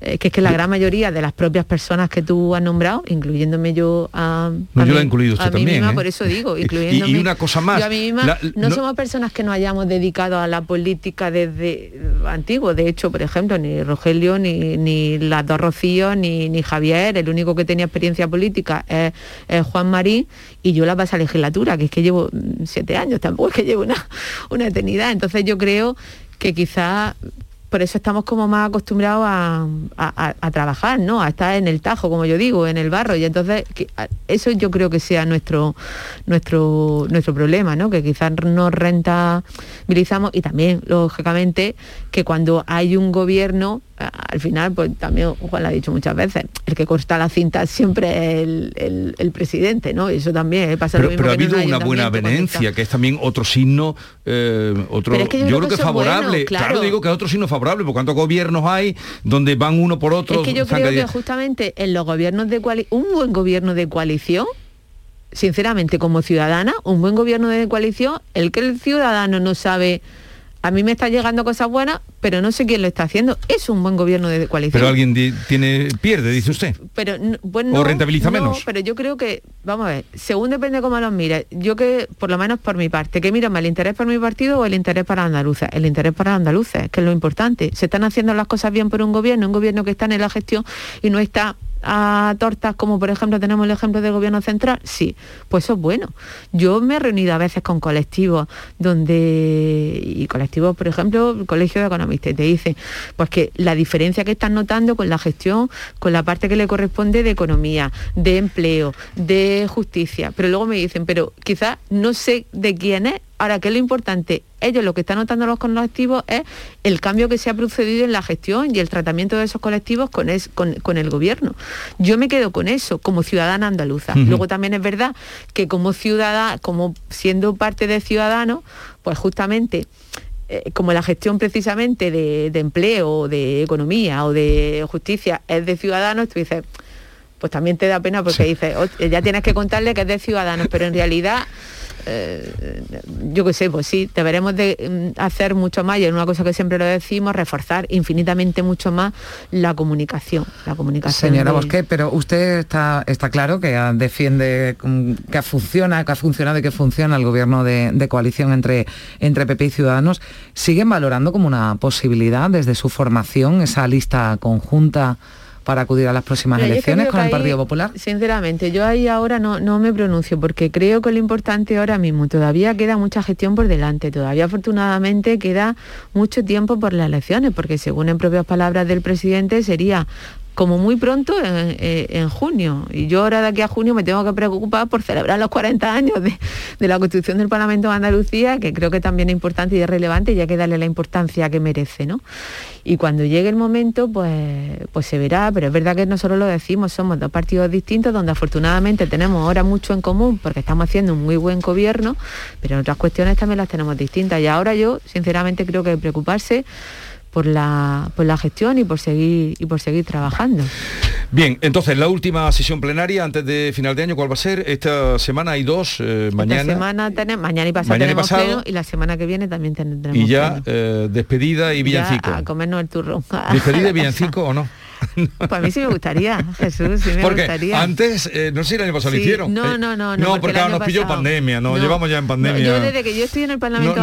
eh, que es que la gran mayoría de las propias personas que tú has nombrado, incluyéndome yo a, no, yo la he incluido usted también, misma, ¿eh? por eso digo, incluyéndome. Y, una cosa más. Yo a mí misma, no, somos personas que nos hayamos dedicado a la política desde antiguo. De hecho, por ejemplo, ni Rogelio, ni, ni las dos Rocío, ni, ni Javier, el único que tenía experiencia política es, es Juan Marín, y yo la pasa legislatura, que es que llevo siete años, tampoco es que llevo una, una eternidad. Entonces yo creo que quizá por eso estamos como más acostumbrados a, trabajar, ¿no? A estar en el tajo, como yo digo, en el barro. Y entonces eso yo creo que sea nuestro, nuestro, nuestro problema, ¿no? Que quizás nos rentabilizamos y también, lógicamente, que cuando hay un gobierno al final, pues también Juan lo ha dicho muchas veces, el que corta la cinta siempre es el, presidente, ¿no? Eso también pasa pero, lo mismo Pero ha habido una buena venencia, que es también otro signo, eh, otro, yo, creo que, es favorable. claro. digo que es otro signo favorable, por cuántos gobiernos hay donde van uno por otro. Es que yo creo que justamente en los gobiernos de coalición, un buen gobierno de coalición, sinceramente, como ciudadana, un buen gobierno de coalición, el que el ciudadano no sabe a mí me está llegando cosas buenas, pero no sé quién lo está haciendo. Es un buen gobierno de coalición. Pero alguien tiene pierde, dice usted. Pero bueno, o rentabiliza menos. Pero yo creo que, vamos a ver, según depende cómo los mire. Yo que, por lo menos por mi parte, que miro más el interés por mi partido o el interés para andaluces. El interés para andaluces, que es lo importante. Se están haciendo las cosas bien por un gobierno, un gobierno que está en la gestión y no está a tortas como por ejemplo tenemos el ejemplo del gobierno central? Sí, pues eso es bueno. Yo me he reunido a veces con colectivos donde, y colectivos, por ejemplo, el Colegio de Economistas, y te dice pues que la diferencia que están notando con la gestión, con la parte que le corresponde de economía, de empleo, de justicia, pero luego me dicen, pero quizás no sé de quién es Ahora, ¿qué es lo importante? Ellos lo que están notando los colectivos es el cambio que se ha procedido en la gestión y el tratamiento de esos colectivos con, con, el gobierno. Yo me quedo con eso como ciudadana andaluza. Luego también es verdad que como ciudadana, como siendo parte de ciudadano, pues justamente eh, como la gestión precisamente de, de, empleo, de economía o de justicia es de ciudadanos, tú dices, pues también te da pena porque dices, ya tienes que contarle que es de ciudadanos, pero en realidad eh, yo qué sé, pues sí, deberemos de mm, hacer mucho más, y es una cosa que siempre lo decimos, reforzar infinitamente mucho más la comunicación. La comunicación Señora Bosque, pero usted está, está claro que defiende mm, que funciona, que ha funcionado y que funciona el gobierno de, de coalición entre, entre PP y Ciudadanos. ¿Siguen valorando como una posibilidad desde su formación esa lista conjunta? Para acudir a las próximas elecciones con el Partido Popular? Sinceramente, yo ahí ahora no, no me pronuncio porque creo que lo importante ahora mismo, todavía queda mucha gestión por delante, todavía afortunadamente queda mucho tiempo por las elecciones, porque según en propias palabras del presidente sería como muy pronto eh, en, junio. Y yo ahora de aquí a junio me tengo que preocupar por celebrar los 40 años de, la Constitución del Parlamento de Andalucía, que creo que también es importante y es relevante y hay que darle la importancia que merece. ¿no? Y cuando llegue el momento, pues, pues se verá, pero es verdad que nosotros lo decimos, somos dos partidos distintos donde afortunadamente tenemos ahora mucho en común porque estamos haciendo un muy buen gobierno, pero en otras cuestiones también las tenemos distintas. Y ahora yo, sinceramente, creo que preocuparse por la, por la gestión y por seguir y por seguir trabajando. Bien, entonces la última sesión plenaria antes de final de año, ¿cuál va a ser? Esta semana hay dos, eh, mañana. Esta semana tenemos, mañana y pasado tenemos pleno y la semana que viene también tendremos. Y ya eh, despedida y villancico. a comernos el turrón. ¿Despedida y villancico o no? Pues a mí sí me gustaría, Jesús, sí me porque gustaría. Antes, eh, no sé si el año pasado lo hicieron. No, no, no. No, porque, nos pilló pandemia, no, llevamos ya en pandemia. yo desde que yo estoy en el Parlamento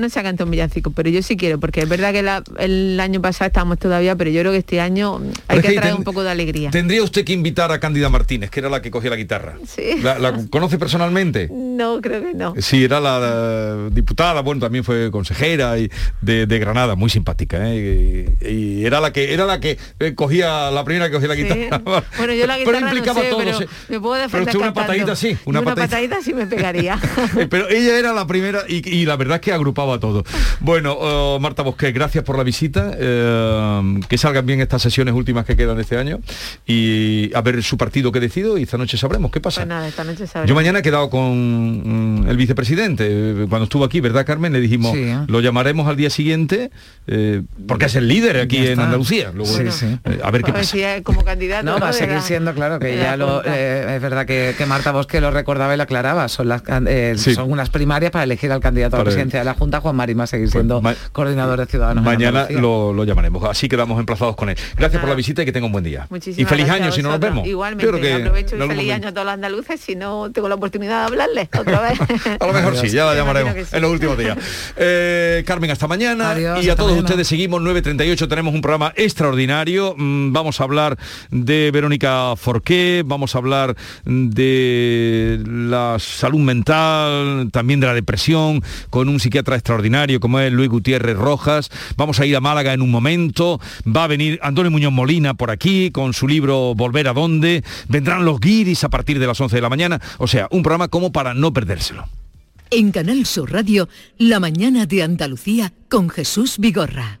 no se ha cantado un villancico, pero yo sí quiero, porque es verdad que el año pasado estábamos todavía, pero yo creo que este año hay que traer un poco de alegría. Tendría usted que invitar a Cándida Martínez, que era la que cogía la guitarra. Sí. ¿La, conoce personalmente? No, creo que no. Sí, era la, diputada, bueno, también fue consejera y de, Granada, muy simpática, ¿eh? y, era la que era la que eh, cogía la primera que cogía la guitarra. Bueno, yo la guitarra pero implicaba todo, pero me puedo defender Pero una patadita sí, una, patadita. sí me pegaría. pero ella era la primera y, la verdad es que agrupaba todo. Bueno, oh, Marta Bosque, gracias por la visita. Eh, que salgan bien estas sesiones últimas que quedan este año y a ver su partido que decido y esta noche sabremos qué pasa. Pues esta noche sabremos. Yo mañana he quedado con mm, el vicepresidente. Cuando estuvo aquí, ¿verdad, Carmen? Le dijimos, ¿eh? lo llamaremos al día siguiente eh, porque es el líder aquí en Andalucía. Luego, a ver qué pasa como candidato. No, va a seguir siendo, claro, que ya lo, eh, es verdad que, Marta Bosque lo recordaba y lo aclaraba. Son, las, eh, son unas primarias para elegir al candidato a la presidencia de la Junta, Juan Marín va a seguir pues siendo coordinador de Ciudadanos. Mañana lo, llamaremos, así quedamos emplazados con él. Gracias por la visita y que tenga un buen día. y feliz año si no nos vemos. Igualmente, que aprovecho y feliz año a todos los andaluces si no tengo la oportunidad de hablarles otra vez. a lo mejor sí, ya la llamaremos en los últimos días. Eh, Carmen, hasta mañana. y a todos ustedes seguimos 9.38, tenemos un programa extraordinario. Vamos a hablar de Verónica Forqué, vamos a hablar de la salud mental, también de la depresión, con un psiquiatra extraordinario como es Luis Gutiérrez Rojas. Vamos a ir a Málaga en un momento. Va a venir Antonio Muñoz Molina por aquí con su libro Volver a dónde. Vendrán los guiris a partir de las 11 de la mañana. O sea, un programa como para no perdérselo. En Canal Sur Radio, La mañana de Andalucía con Jesús Vigorra.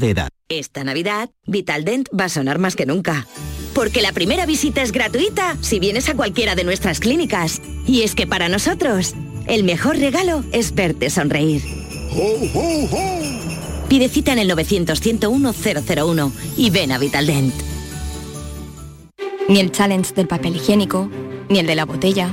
de edad. Esta Navidad, Vitaldent va a sonar más que nunca. Porque la primera visita es gratuita si vienes a cualquiera de nuestras clínicas. Y es que para nosotros, el mejor regalo es verte sonreír. Pide cita en el 900-101-001 y ven a Vitaldent. Ni el challenge del papel higiénico, ni el de la botella.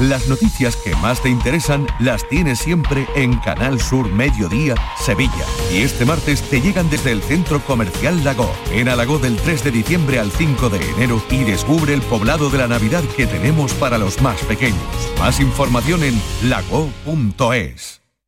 Las noticias que más te interesan las tienes siempre en Canal Sur Mediodía, Sevilla. Y este martes te llegan desde el Centro Comercial Lago, en Alagó del 3 de diciembre al 5 de enero y descubre el poblado de la Navidad que tenemos para los más pequeños. Más información en lago.es.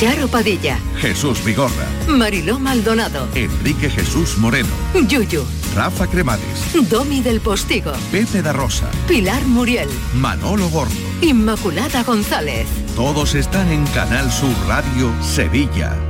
Charo Padilla, Jesús Vigorra, Mariló Maldonado, Enrique Jesús Moreno, Yuyu, Rafa Cremades, Domi del Postigo, Pepe da Rosa, Pilar Muriel, Manolo Gordo. Inmaculada González. Todos están en Canal Sur Radio Sevilla.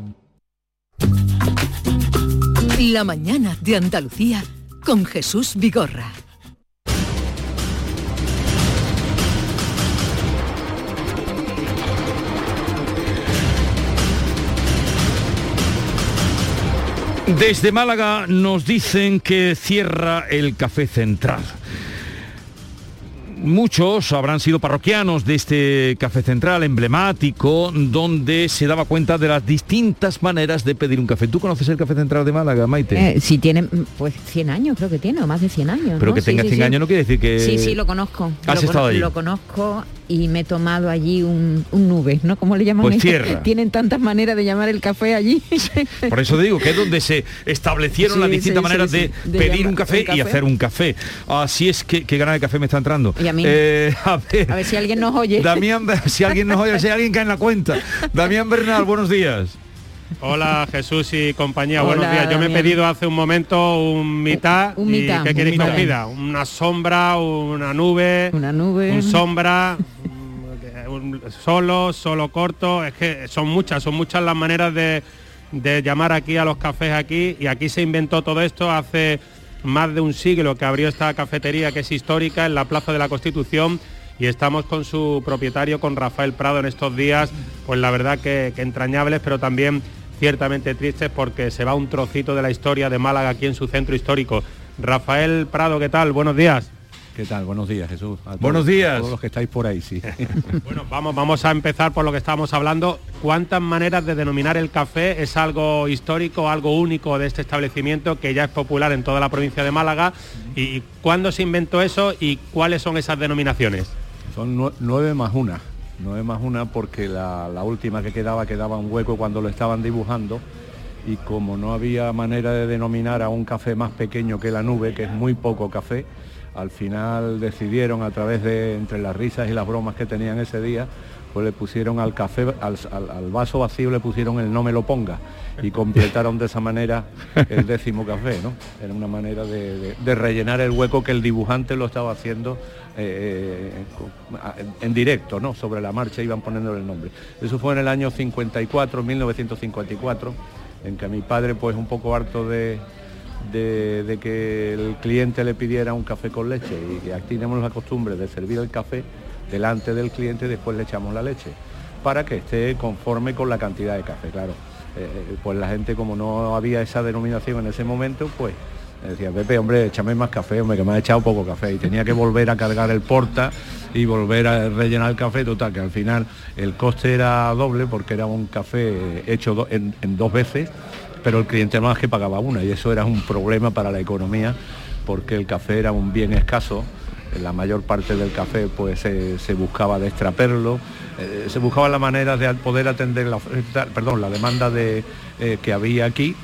La mañana de Andalucía con Jesús Vigorra. Desde Málaga nos dicen que cierra el Café Central. Muchos habrán sido parroquianos de este café central emblemático donde se daba cuenta de las distintas maneras de pedir un café. ¿Tú conoces el café central de Málaga, Maite? Eh, si tiene, pues 100 años creo que tiene, o más de 100 años. Pero ¿no? que Sí, tenga sí, 100 sí. años no quiere decir que... Sí, sí, lo conozco. ¿Has lo, estado allí? Lo conozco y me he tomado allí un, un nube, ¿no? ¿Cómo le llaman? Pues. Tienen tantas maneras de llamar el café allí. Por eso digo que es donde se establecieron Sí, las distintas sí, maneras sí, de, sí. De pedir llamar un café, un café. y hacer un café. Así es que qué gana de café me está entrando. Y a mí. Eh, a ver, A ver si alguien nos oye. Damián, si alguien nos oye, si alguien cae en la cuenta. Damián Bernal, buenos días. Hola Jesús y compañía, Hola, buenos días. Yo me he pedido hace un momento un mitad. Un y mitad, ¿Qué un queréis que os mitad. pida? Una sombra, una nube, Una nube. un sombra, solo, solo corto. Es que son muchas, son muchas las maneras de, de llamar aquí a los cafés aquí. Y aquí se inventó todo esto hace más de un siglo que abrió esta cafetería que es histórica en la Plaza de la Constitución y estamos con su propietario, con Rafael Prado en estos días, pues la verdad que, que entrañables, pero también ciertamente tristes porque se va un trocito de la historia de Málaga aquí en su centro histórico. Rafael Prado, ¿qué tal? Buenos días. ¿Qué tal? Buenos días, Jesús. A todos- Buenos días. a todos los que estáis por ahí, sí. Bueno, vamos, vamos a empezar por lo que estábamos hablando. ¿Cuántas maneras de denominar el café es algo histórico, algo único de este establecimiento que ya es popular en toda la provincia de Málaga? ¿Y cuándo se inventó eso y cuáles son esas denominaciones? Son nue- nueve más una. Nueve más una porque la, la última que quedaba quedaba un hueco cuando lo estaban dibujando y como no había manera de denominar a un café más pequeño que la nube, que es muy poco café, al final decidieron a través de entre las risas y las bromas que tenían ese día, pues le pusieron al café, al, vaso vacío le pusieron el no me lo ponga y completaron de esa manera el décimo café, ¿no? Era una manera de, rellenar el hueco que el dibujante lo estaba haciendo eh, con- a- en, en directo, ¿no? Sobre la marcha iban poniéndole el nombre. Eso fue en el año 54, 1954, en que mi padre, pues un poco harto de, de, que el cliente le pidiera un café con leche y, y aquí tenemos la costumbre de servir el café delante del cliente y después le echamos la leche para que esté conforme con la cantidad de café, claro. Eh, pues la gente como no había esa denominación en ese momento, pues decía, Pepe, hombre, échame más café, hombre, que me ha echado poco café. Y tenía que volver a cargar el porta y volver a rellenar el café, total, que al final el coste era doble porque era un café hecho en, dos veces, pero el cliente más que pagaba una y eso era un problema para la economía porque el café era un bien escaso. La mayor parte del café pues se, buscaba de extraperlo, eh, se buscaba la manera de poder atender la perdón, la demanda de, eh, que había aquí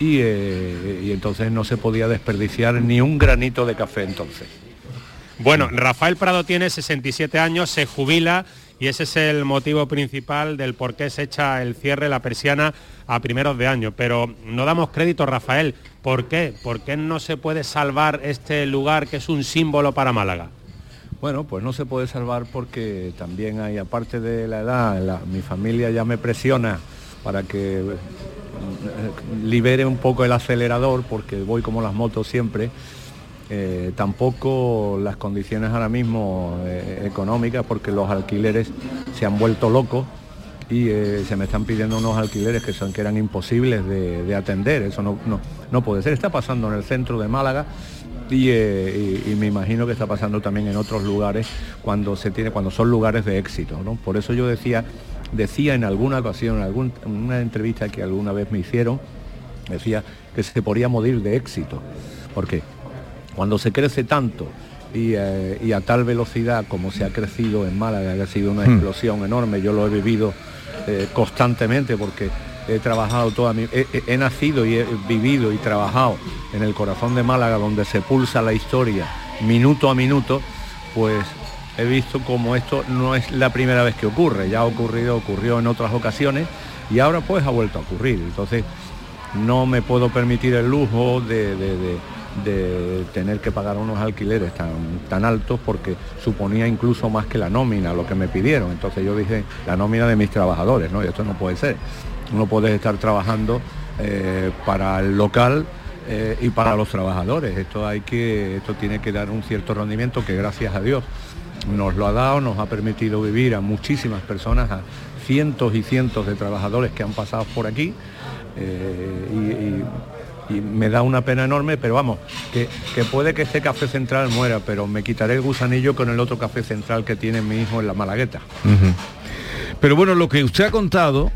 eh, y entonces no se podía desperdiciar ni un granito de café entonces. Bueno, Rafael Prado tiene 67 años, se jubila y ese es el motivo principal del por qué se echa el cierre, la persiana a primeros de año. Pero no damos crédito, Rafael. ¿Por qué? ¿Por qué no se puede salvar este lugar que es un símbolo para Málaga? Bueno, pues no se puede salvar porque también hay, aparte de la edad, mi familia ya me presiona para que eh, libere un poco el acelerador porque voy como las motos siempre. Eh, tampoco las condiciones ahora mismo eh, económicas porque los alquileres se han vuelto locos y eh, se me están pidiendo unos alquileres que son que eran imposibles de, de atender. Eso no, no, no puede ser. Está pasando en el centro de Málaga y me imagino que está pasando también en otros lugares cuando se tiene cuando son lugares de éxito ¿no? por eso yo decía decía en alguna ocasión en algún- en una entrevista que alguna vez me hicieron decía que se podía morir de éxito. Porque cuando se crece tanto y, eh, y a tal velocidad como se ha crecido en Málaga, que ha sido una Hmm. explosión enorme, yo lo he vivido eh, constantemente porque he trabajado toda mi... He, he- he nacido y he vivido y trabajado en el corazón de Málaga, donde se pulsa la historia minuto a minuto, pues he visto como esto no es la primera vez que ocurre, ya ha ocurrido, ocurrió en otras ocasiones y ahora pues ha vuelto a ocurrir. Entonces no me puedo permitir el lujo de, de- de- de tener que pagar unos alquileres tan, tan altos porque suponía incluso más que la nómina, lo que me pidieron. Entonces yo dije, la nómina de mis trabajadores, ¿no? Y esto no puede ser. No puedes estar trabajando eh, para el local eh, y para los trabajadores. Esto hay que, esto tiene que dar un cierto rendimiento que gracias a Dios nos lo ha dado, nos ha permitido vivir a muchísimas personas, a cientos y cientos de trabajadores que han pasado por aquí. eh, y- y me da una pena enorme, pero vamos, que, que puede que este café central muera, pero me quitaré el gusanillo con el otro café central que tiene mi hijo en la Malagueta. Pero bueno, lo que usted ha contado,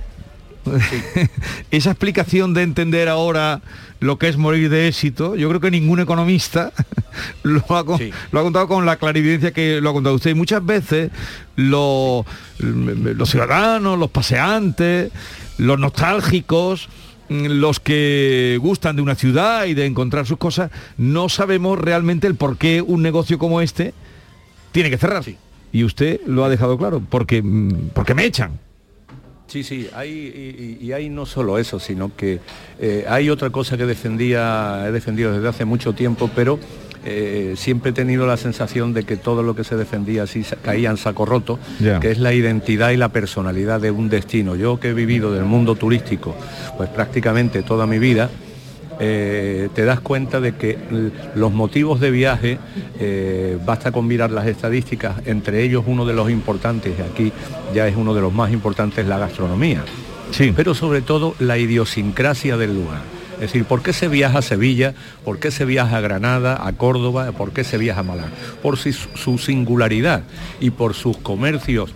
esa explicación de entender ahora lo que es morir de éxito, yo creo que ningún economista lo ha, con- lo ha contado con la clarividencia que lo ha contado usted. Y muchas veces lo- los ciudadanos, los paseantes, los nostálgicos, los que gustan de una ciudad y de encontrar sus cosas, no sabemos realmente el por qué un negocio como este tiene que cerrar. Y usted lo ha dejado claro, porque, mm, porque me echan. Sí, sí, hay, y hay no solo eso, sino que eh, hay otra cosa que defendía, he defendido desde hace mucho tiempo, pero eh, siempre he tenido la sensación de que todo lo que se defendía así caía en saco roto, que es la identidad y la personalidad de un destino. Yo que he vivido del mundo turístico, pues prácticamente toda mi vida, eh, te das cuenta de que los motivos de viaje, eh, basta con mirar las estadísticas, entre ellos uno de los importantes, y aquí ya es uno de los más importantes, la gastronomía. Sí. Pero sobre todo la idiosincrasia del lugar. Es decir, ¿por qué se viaja a Sevilla? ¿Por qué se viaja a Granada, a Córdoba? ¿Por qué se viaja a Málaga? Por su, su singularidad y por sus comercios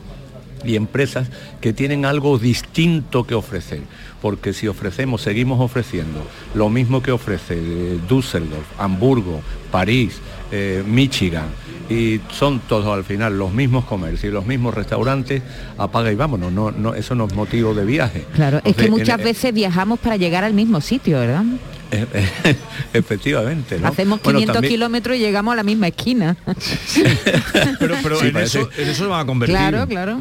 y empresas que tienen algo distinto que ofrecer. Porque si ofrecemos, seguimos ofreciendo lo mismo que ofrece eh, Düsseldorf, Hamburgo, París, eh, Michigan, y son todos al final los mismos comercios y los mismos restaurantes, apaga y vámonos, no, no, eso no es motivo de viaje. Claro, es que muchas en- veces viajamos para llegar al mismo sitio, ¿verdad? Efectivamente, ¿no? Hacemos Bueno, 500 también- kilómetros y llegamos a la misma esquina. Pero, pero Sí, en, parece- eso, en eso se van a convertir. claro, claro.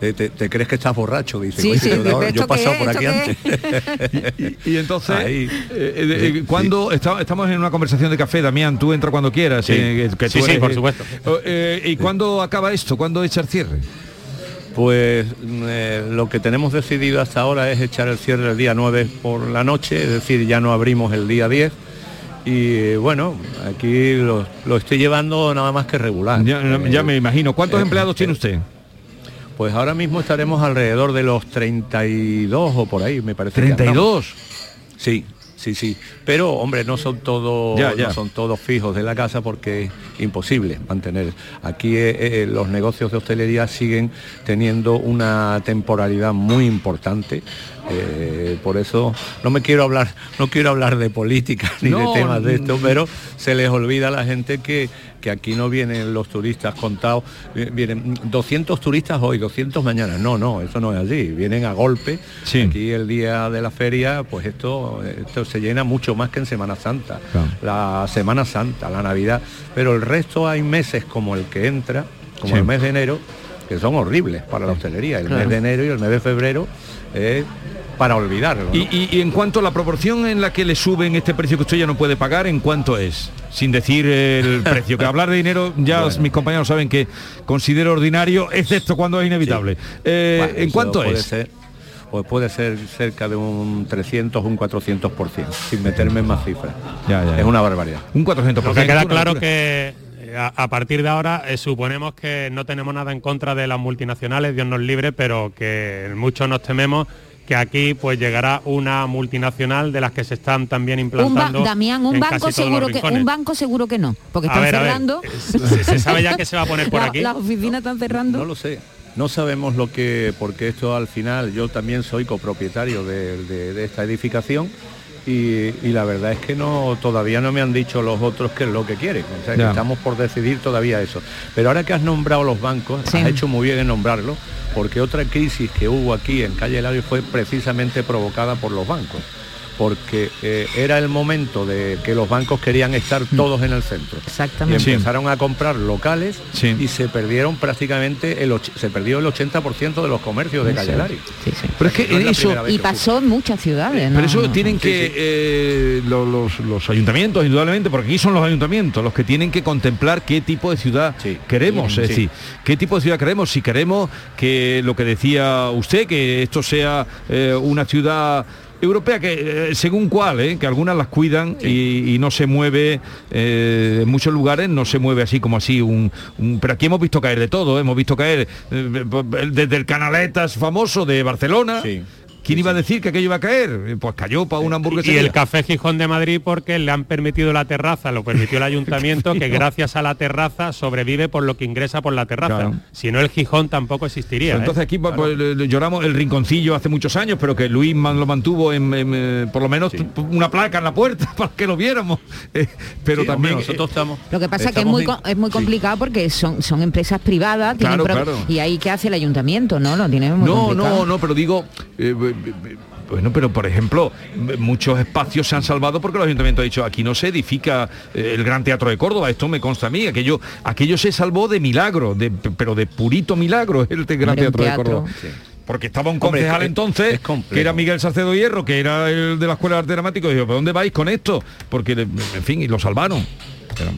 ¿Te, te- te crees que estás borracho? Dice, Sí, "Oye, sí, pero ¿esto ahora yo he pasado por aquí ¿Esto antes. Y entonces, Ahí. eh, eh, eh, cuando está- estamos en una conversación de café, Damián, tú entra cuando quieras. Sí. eh, que Sí, tú sí, eres, por eh, supuesto. eh, ¿Y cuándo acaba esto? ¿Cuándo echa el cierre? Pues eh, lo que tenemos decidido hasta ahora es echar el cierre el día 9 por la noche, es decir, ya no abrimos el día 10. Y eh, bueno, aquí lo, lo estoy llevando nada más que regular. Ya, ya me imagino. ¿Cuántos eh, empleados tiene usted? Pues ahora mismo estaremos alrededor de los 32 o por ahí, me parece. que andamos. ¿32? Sí, sí, sí. Pero hombre, no son todos, Ya, ya. no son todos fijos de la casa porque es imposible mantener. Aquí eh, eh, los negocios de hostelería siguen teniendo una temporalidad muy importante. eh, por eso no me quiero hablar, no quiero hablar de política ni No, de temas de mm. esto, pero se les olvida a la gente que, que aquí no vienen los turistas contados, vi- vienen 200 turistas hoy, 200 mañana. No, no, eso no es así. Vienen a golpe. Aquí el día de la feria, pues esto, esto se llena mucho más que en Semana Santa. La Semana Santa, la Navidad. Pero el resto hay meses como el que entra, como Sí. el mes de enero, que son horribles para la hostelería. El Claro. mes de enero y el mes de febrero es para olvidarlo. ¿no? Y, y- y en cuanto a la proporción en la que le suben este precio que usted ya no puede pagar, ¿en cuánto es? Sin decir el precio. Que hablar de dinero, ya Bueno. mis compañeros saben que considero ordinario, excepto cuando es inevitable. Eh, Bueno, ¿En cuánto puede es? ser- pues puede ser cerca de un 300 un 400%, sin meterme en más cifras. Ya, ya, ya. Es una barbaridad. Un 400%. Lo que queda claro que eh, a, a partir de ahora eh, suponemos que no tenemos nada en contra de las multinacionales, Dios nos libre, pero que muchos nos tememos que aquí pues llegará una multinacional de las que se están también Un implantando. Damián, un en banco casi todos seguro los que un banco seguro que no, porque A están ver, a ver, cerrando. Se, se sabe ya que se va a poner por La- aquí. Las oficinas están cerrando. No lo sé. No sabemos lo que, porque esto al final, yo también soy copropietario de, de- de esta edificación y, y la verdad es que no todavía no me han dicho los otros qué es lo que quieren. O sea, que estamos por decidir todavía eso. Pero ahora que has nombrado los bancos, Sí. has hecho muy bien en nombrarlo, porque otra crisis que hubo aquí en Calle Lario fue precisamente provocada por los bancos. Porque eh, era el momento de que los bancos querían estar todos en el centro. Mm. Exactamente. Y Sí. empezaron a comprar locales Sí. y se perdieron prácticamente el se perdió el 80% de los comercios de Calle Lario. Sí, sí. Pero es que No es eso... Y pasó en muchas ciudades, ¿no? Pero eso No. tienen que eh, lo- los, los ayuntamientos, indudablemente, porque aquí son los ayuntamientos los que tienen que contemplar qué tipo de ciudad Sí. queremos, es decir, qué tipo de ciudad queremos, si queremos que lo que decía usted, que esto sea eh, una ciudad europea que eh, según cuál, eh, que algunas las cuidan y, y no se mueve eh, en muchos lugares no se mueve así como así un, un- pero aquí hemos visto caer de todo, hemos visto caer desde el canaletas famoso de Barcelona Sí. ¿Quién iba a decir que aquello iba a caer? Eh, Pues cayó para una Y hamburguesería. el Café Gijón de Madrid porque le han permitido la terraza, lo permitió el ayuntamiento, que gracias a la terraza sobrevive por lo que ingresa por la terraza. Claro. Si no el Gijón tampoco existiría. ¿eh? entonces aquí pues, pues, lloramos el rinconcillo hace muchos años, pero que Luis man- lo mantuvo en, en, eh, por lo menos una placa en la puerta para que lo viéramos. Eh, pero Sí, también hombre, nosotros estamos Lo que pasa es que es muy, in- co- es muy sí. complicado porque son, son empresas privadas tienen pro- y ahí qué hace el ayuntamiento, ¿no? Lo tiene muy no, complicado. no, no, pero digo, eh, bueno, pero por ejemplo, muchos espacios se han salvado porque el ayuntamiento ha dicho aquí no se edifica eh, el Gran Teatro de Córdoba, esto me consta a mí, aquello, aquello se salvó de milagro, de, pero de purito milagro el Gran Teatro, de. Córdoba. Porque estaba un Hombre, concejal es- entonces, es que era Miguel Salcedo Hierro, que era el de la Escuela de Arte Dramático, y dijo, ¿pero dónde vais con esto? Porque, en fin, y lo salvaron. Pero-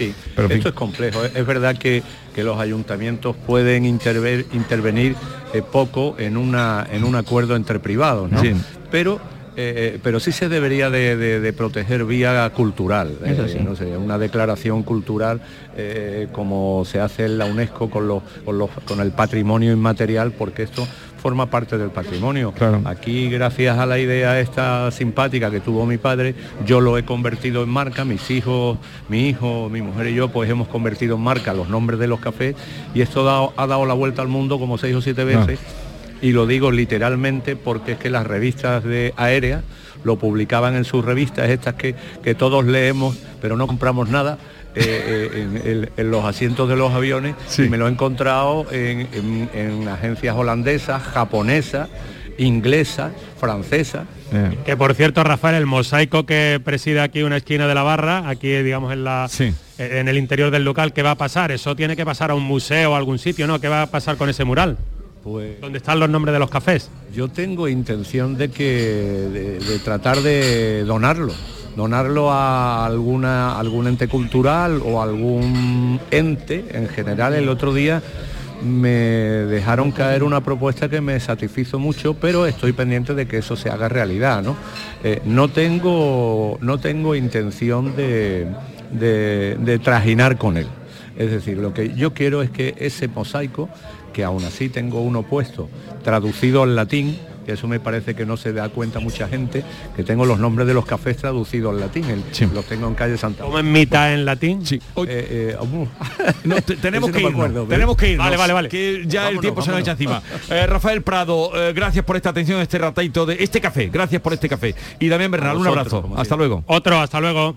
Sí, Pero, esto es complejo. Es es verdad que, que los ayuntamientos pueden interver- intervenir eh, poco en, una, en un acuerdo entre privados, ¿no? Sí. Pero, eh, pero sí se debería de, de- de proteger vía cultural. Eh, sí. no sé, una declaración cultural eh, como se hace en la UNESCO con, los, con, los- con el patrimonio inmaterial, porque esto forma parte del patrimonio. Aquí, gracias a la idea esta simpática que tuvo mi padre, yo lo he convertido en marca, mis hijos, mi hijo, mi mujer y yo, pues hemos convertido en marca los nombres de los cafés y esto ha dado la vuelta al mundo como seis o siete veces. Y lo digo literalmente porque es que las revistas de aérea lo publicaban en sus revistas, estas que, que todos leemos, pero no compramos nada, eh, eh, en, los asientos de los aviones y me lo he encontrado en, agencias holandesas, japonesas, inglesas, francesas. Que por cierto, Rafael, el mosaico que preside aquí una esquina de la barra, aquí digamos en la en el interior del local, ¿qué va a pasar? Eso tiene que pasar a un museo o algún sitio, ¿no? ¿Qué va a pasar con ese mural? Pues, ¿Dónde están los nombres de los cafés? Yo tengo intención de que de tratar de donarlo donarlo a alguna, algún ente cultural o algún ente en general. El otro día me dejaron caer una propuesta que me satisfizo mucho, pero estoy pendiente de que eso se haga realidad. No, eh, no, tengo, no tengo intención de, de trajinar con él. Es decir, lo que yo quiero es que ese mosaico, que aún así tengo uno puesto, traducido al latín, que eso me parece que no se da cuenta mucha gente, que tengo los nombres de los cafés traducidos al latín, los tengo en calle Santa. ¿Cómo en mitad en latín? Sí. Eh, eh, tenemos, que irnos, tenemos que Vale, vale, vale. Que ya el tiempo se nos echa encima. Eh, Rafael Prado, gracias por esta atención, este ratito de este café, gracias por este café. Y Damián Bernal, un abrazo. Hasta luego. Otro, hasta luego.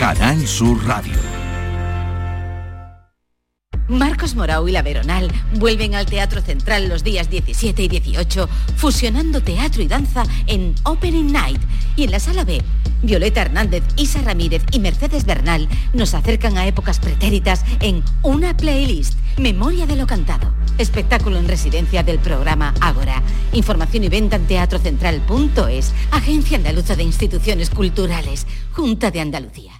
Canal Sur Radio. Marcos Morao y La Veronal vuelven al Teatro Central los días 17 y 18, fusionando teatro y danza en Opening Night. Y en la Sala B, Violeta Hernández, Isa Ramírez y Mercedes Bernal nos acercan a épocas pretéritas en una playlist, Memoria de lo Cantado. Espectáculo en residencia del programa Ágora. Información y venta en teatrocentral.es, Agencia Andaluza de Instituciones Culturales, Junta de Andalucía.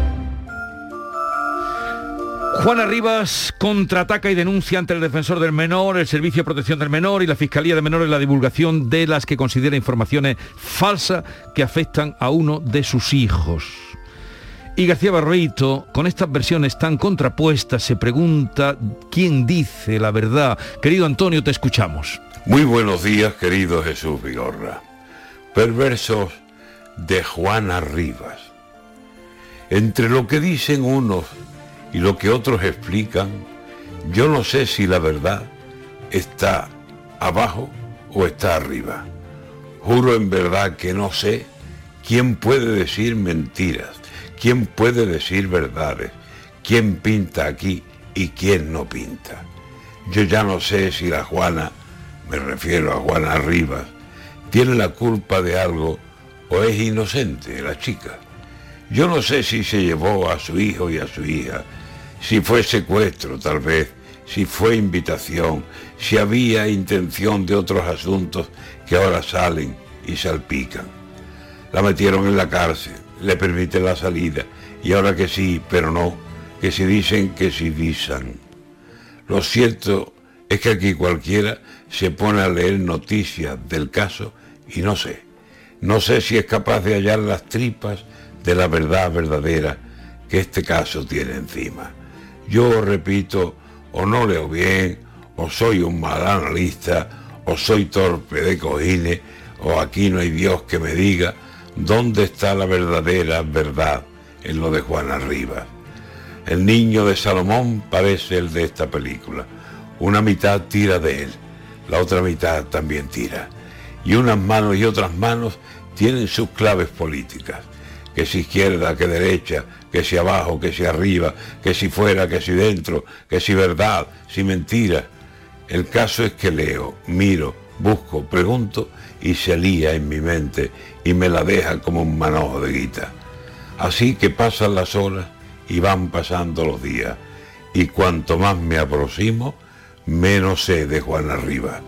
Juana Rivas contraataca y denuncia ante el defensor del menor, el Servicio de Protección del Menor y la Fiscalía de Menores la divulgación de las que considera informaciones falsas que afectan a uno de sus hijos. Y García Barreito, con estas versiones tan contrapuestas, se pregunta quién dice la verdad. Querido Antonio, te escuchamos. Muy buenos días, querido Jesús Vigorra. Perversos de Juana Rivas. Entre lo que dicen unos y lo que otros explican, yo no sé si la verdad está abajo o está arriba. Juro en verdad que no sé quién puede decir mentiras, quién puede decir verdades, quién pinta aquí y quién no pinta. Yo ya no sé si la Juana, me refiero a Juana Rivas, tiene la culpa de algo o es inocente la chica. Yo no sé si se llevó a su hijo y a su hija si fue secuestro tal vez, si fue invitación, si había intención de otros asuntos que ahora salen y salpican. La metieron en la cárcel, le permiten la salida, y ahora que sí, pero no, que si dicen, que si dicen. Lo cierto es que aquí cualquiera se pone a leer noticias del caso y no sé, no sé si es capaz de hallar las tripas de la verdad verdadera que este caso tiene encima. Yo repito, o no leo bien, o soy un mal analista, o soy torpe de cojines, o aquí no hay Dios que me diga dónde está la verdadera verdad en lo de Juana Rivas. El niño de Salomón parece el de esta película. Una mitad tira de él, la otra mitad también tira. Y unas manos y otras manos tienen sus claves políticas. Que si izquierda, que derecha, que si abajo, que si arriba, que si fuera, que si dentro, que si verdad, si mentira. El caso es que leo, miro, busco, pregunto y se lía en mi mente y me la deja como un manojo de guita. Así que pasan las horas y van pasando los días y cuanto más me aproximo, menos sé de Juan Arriba.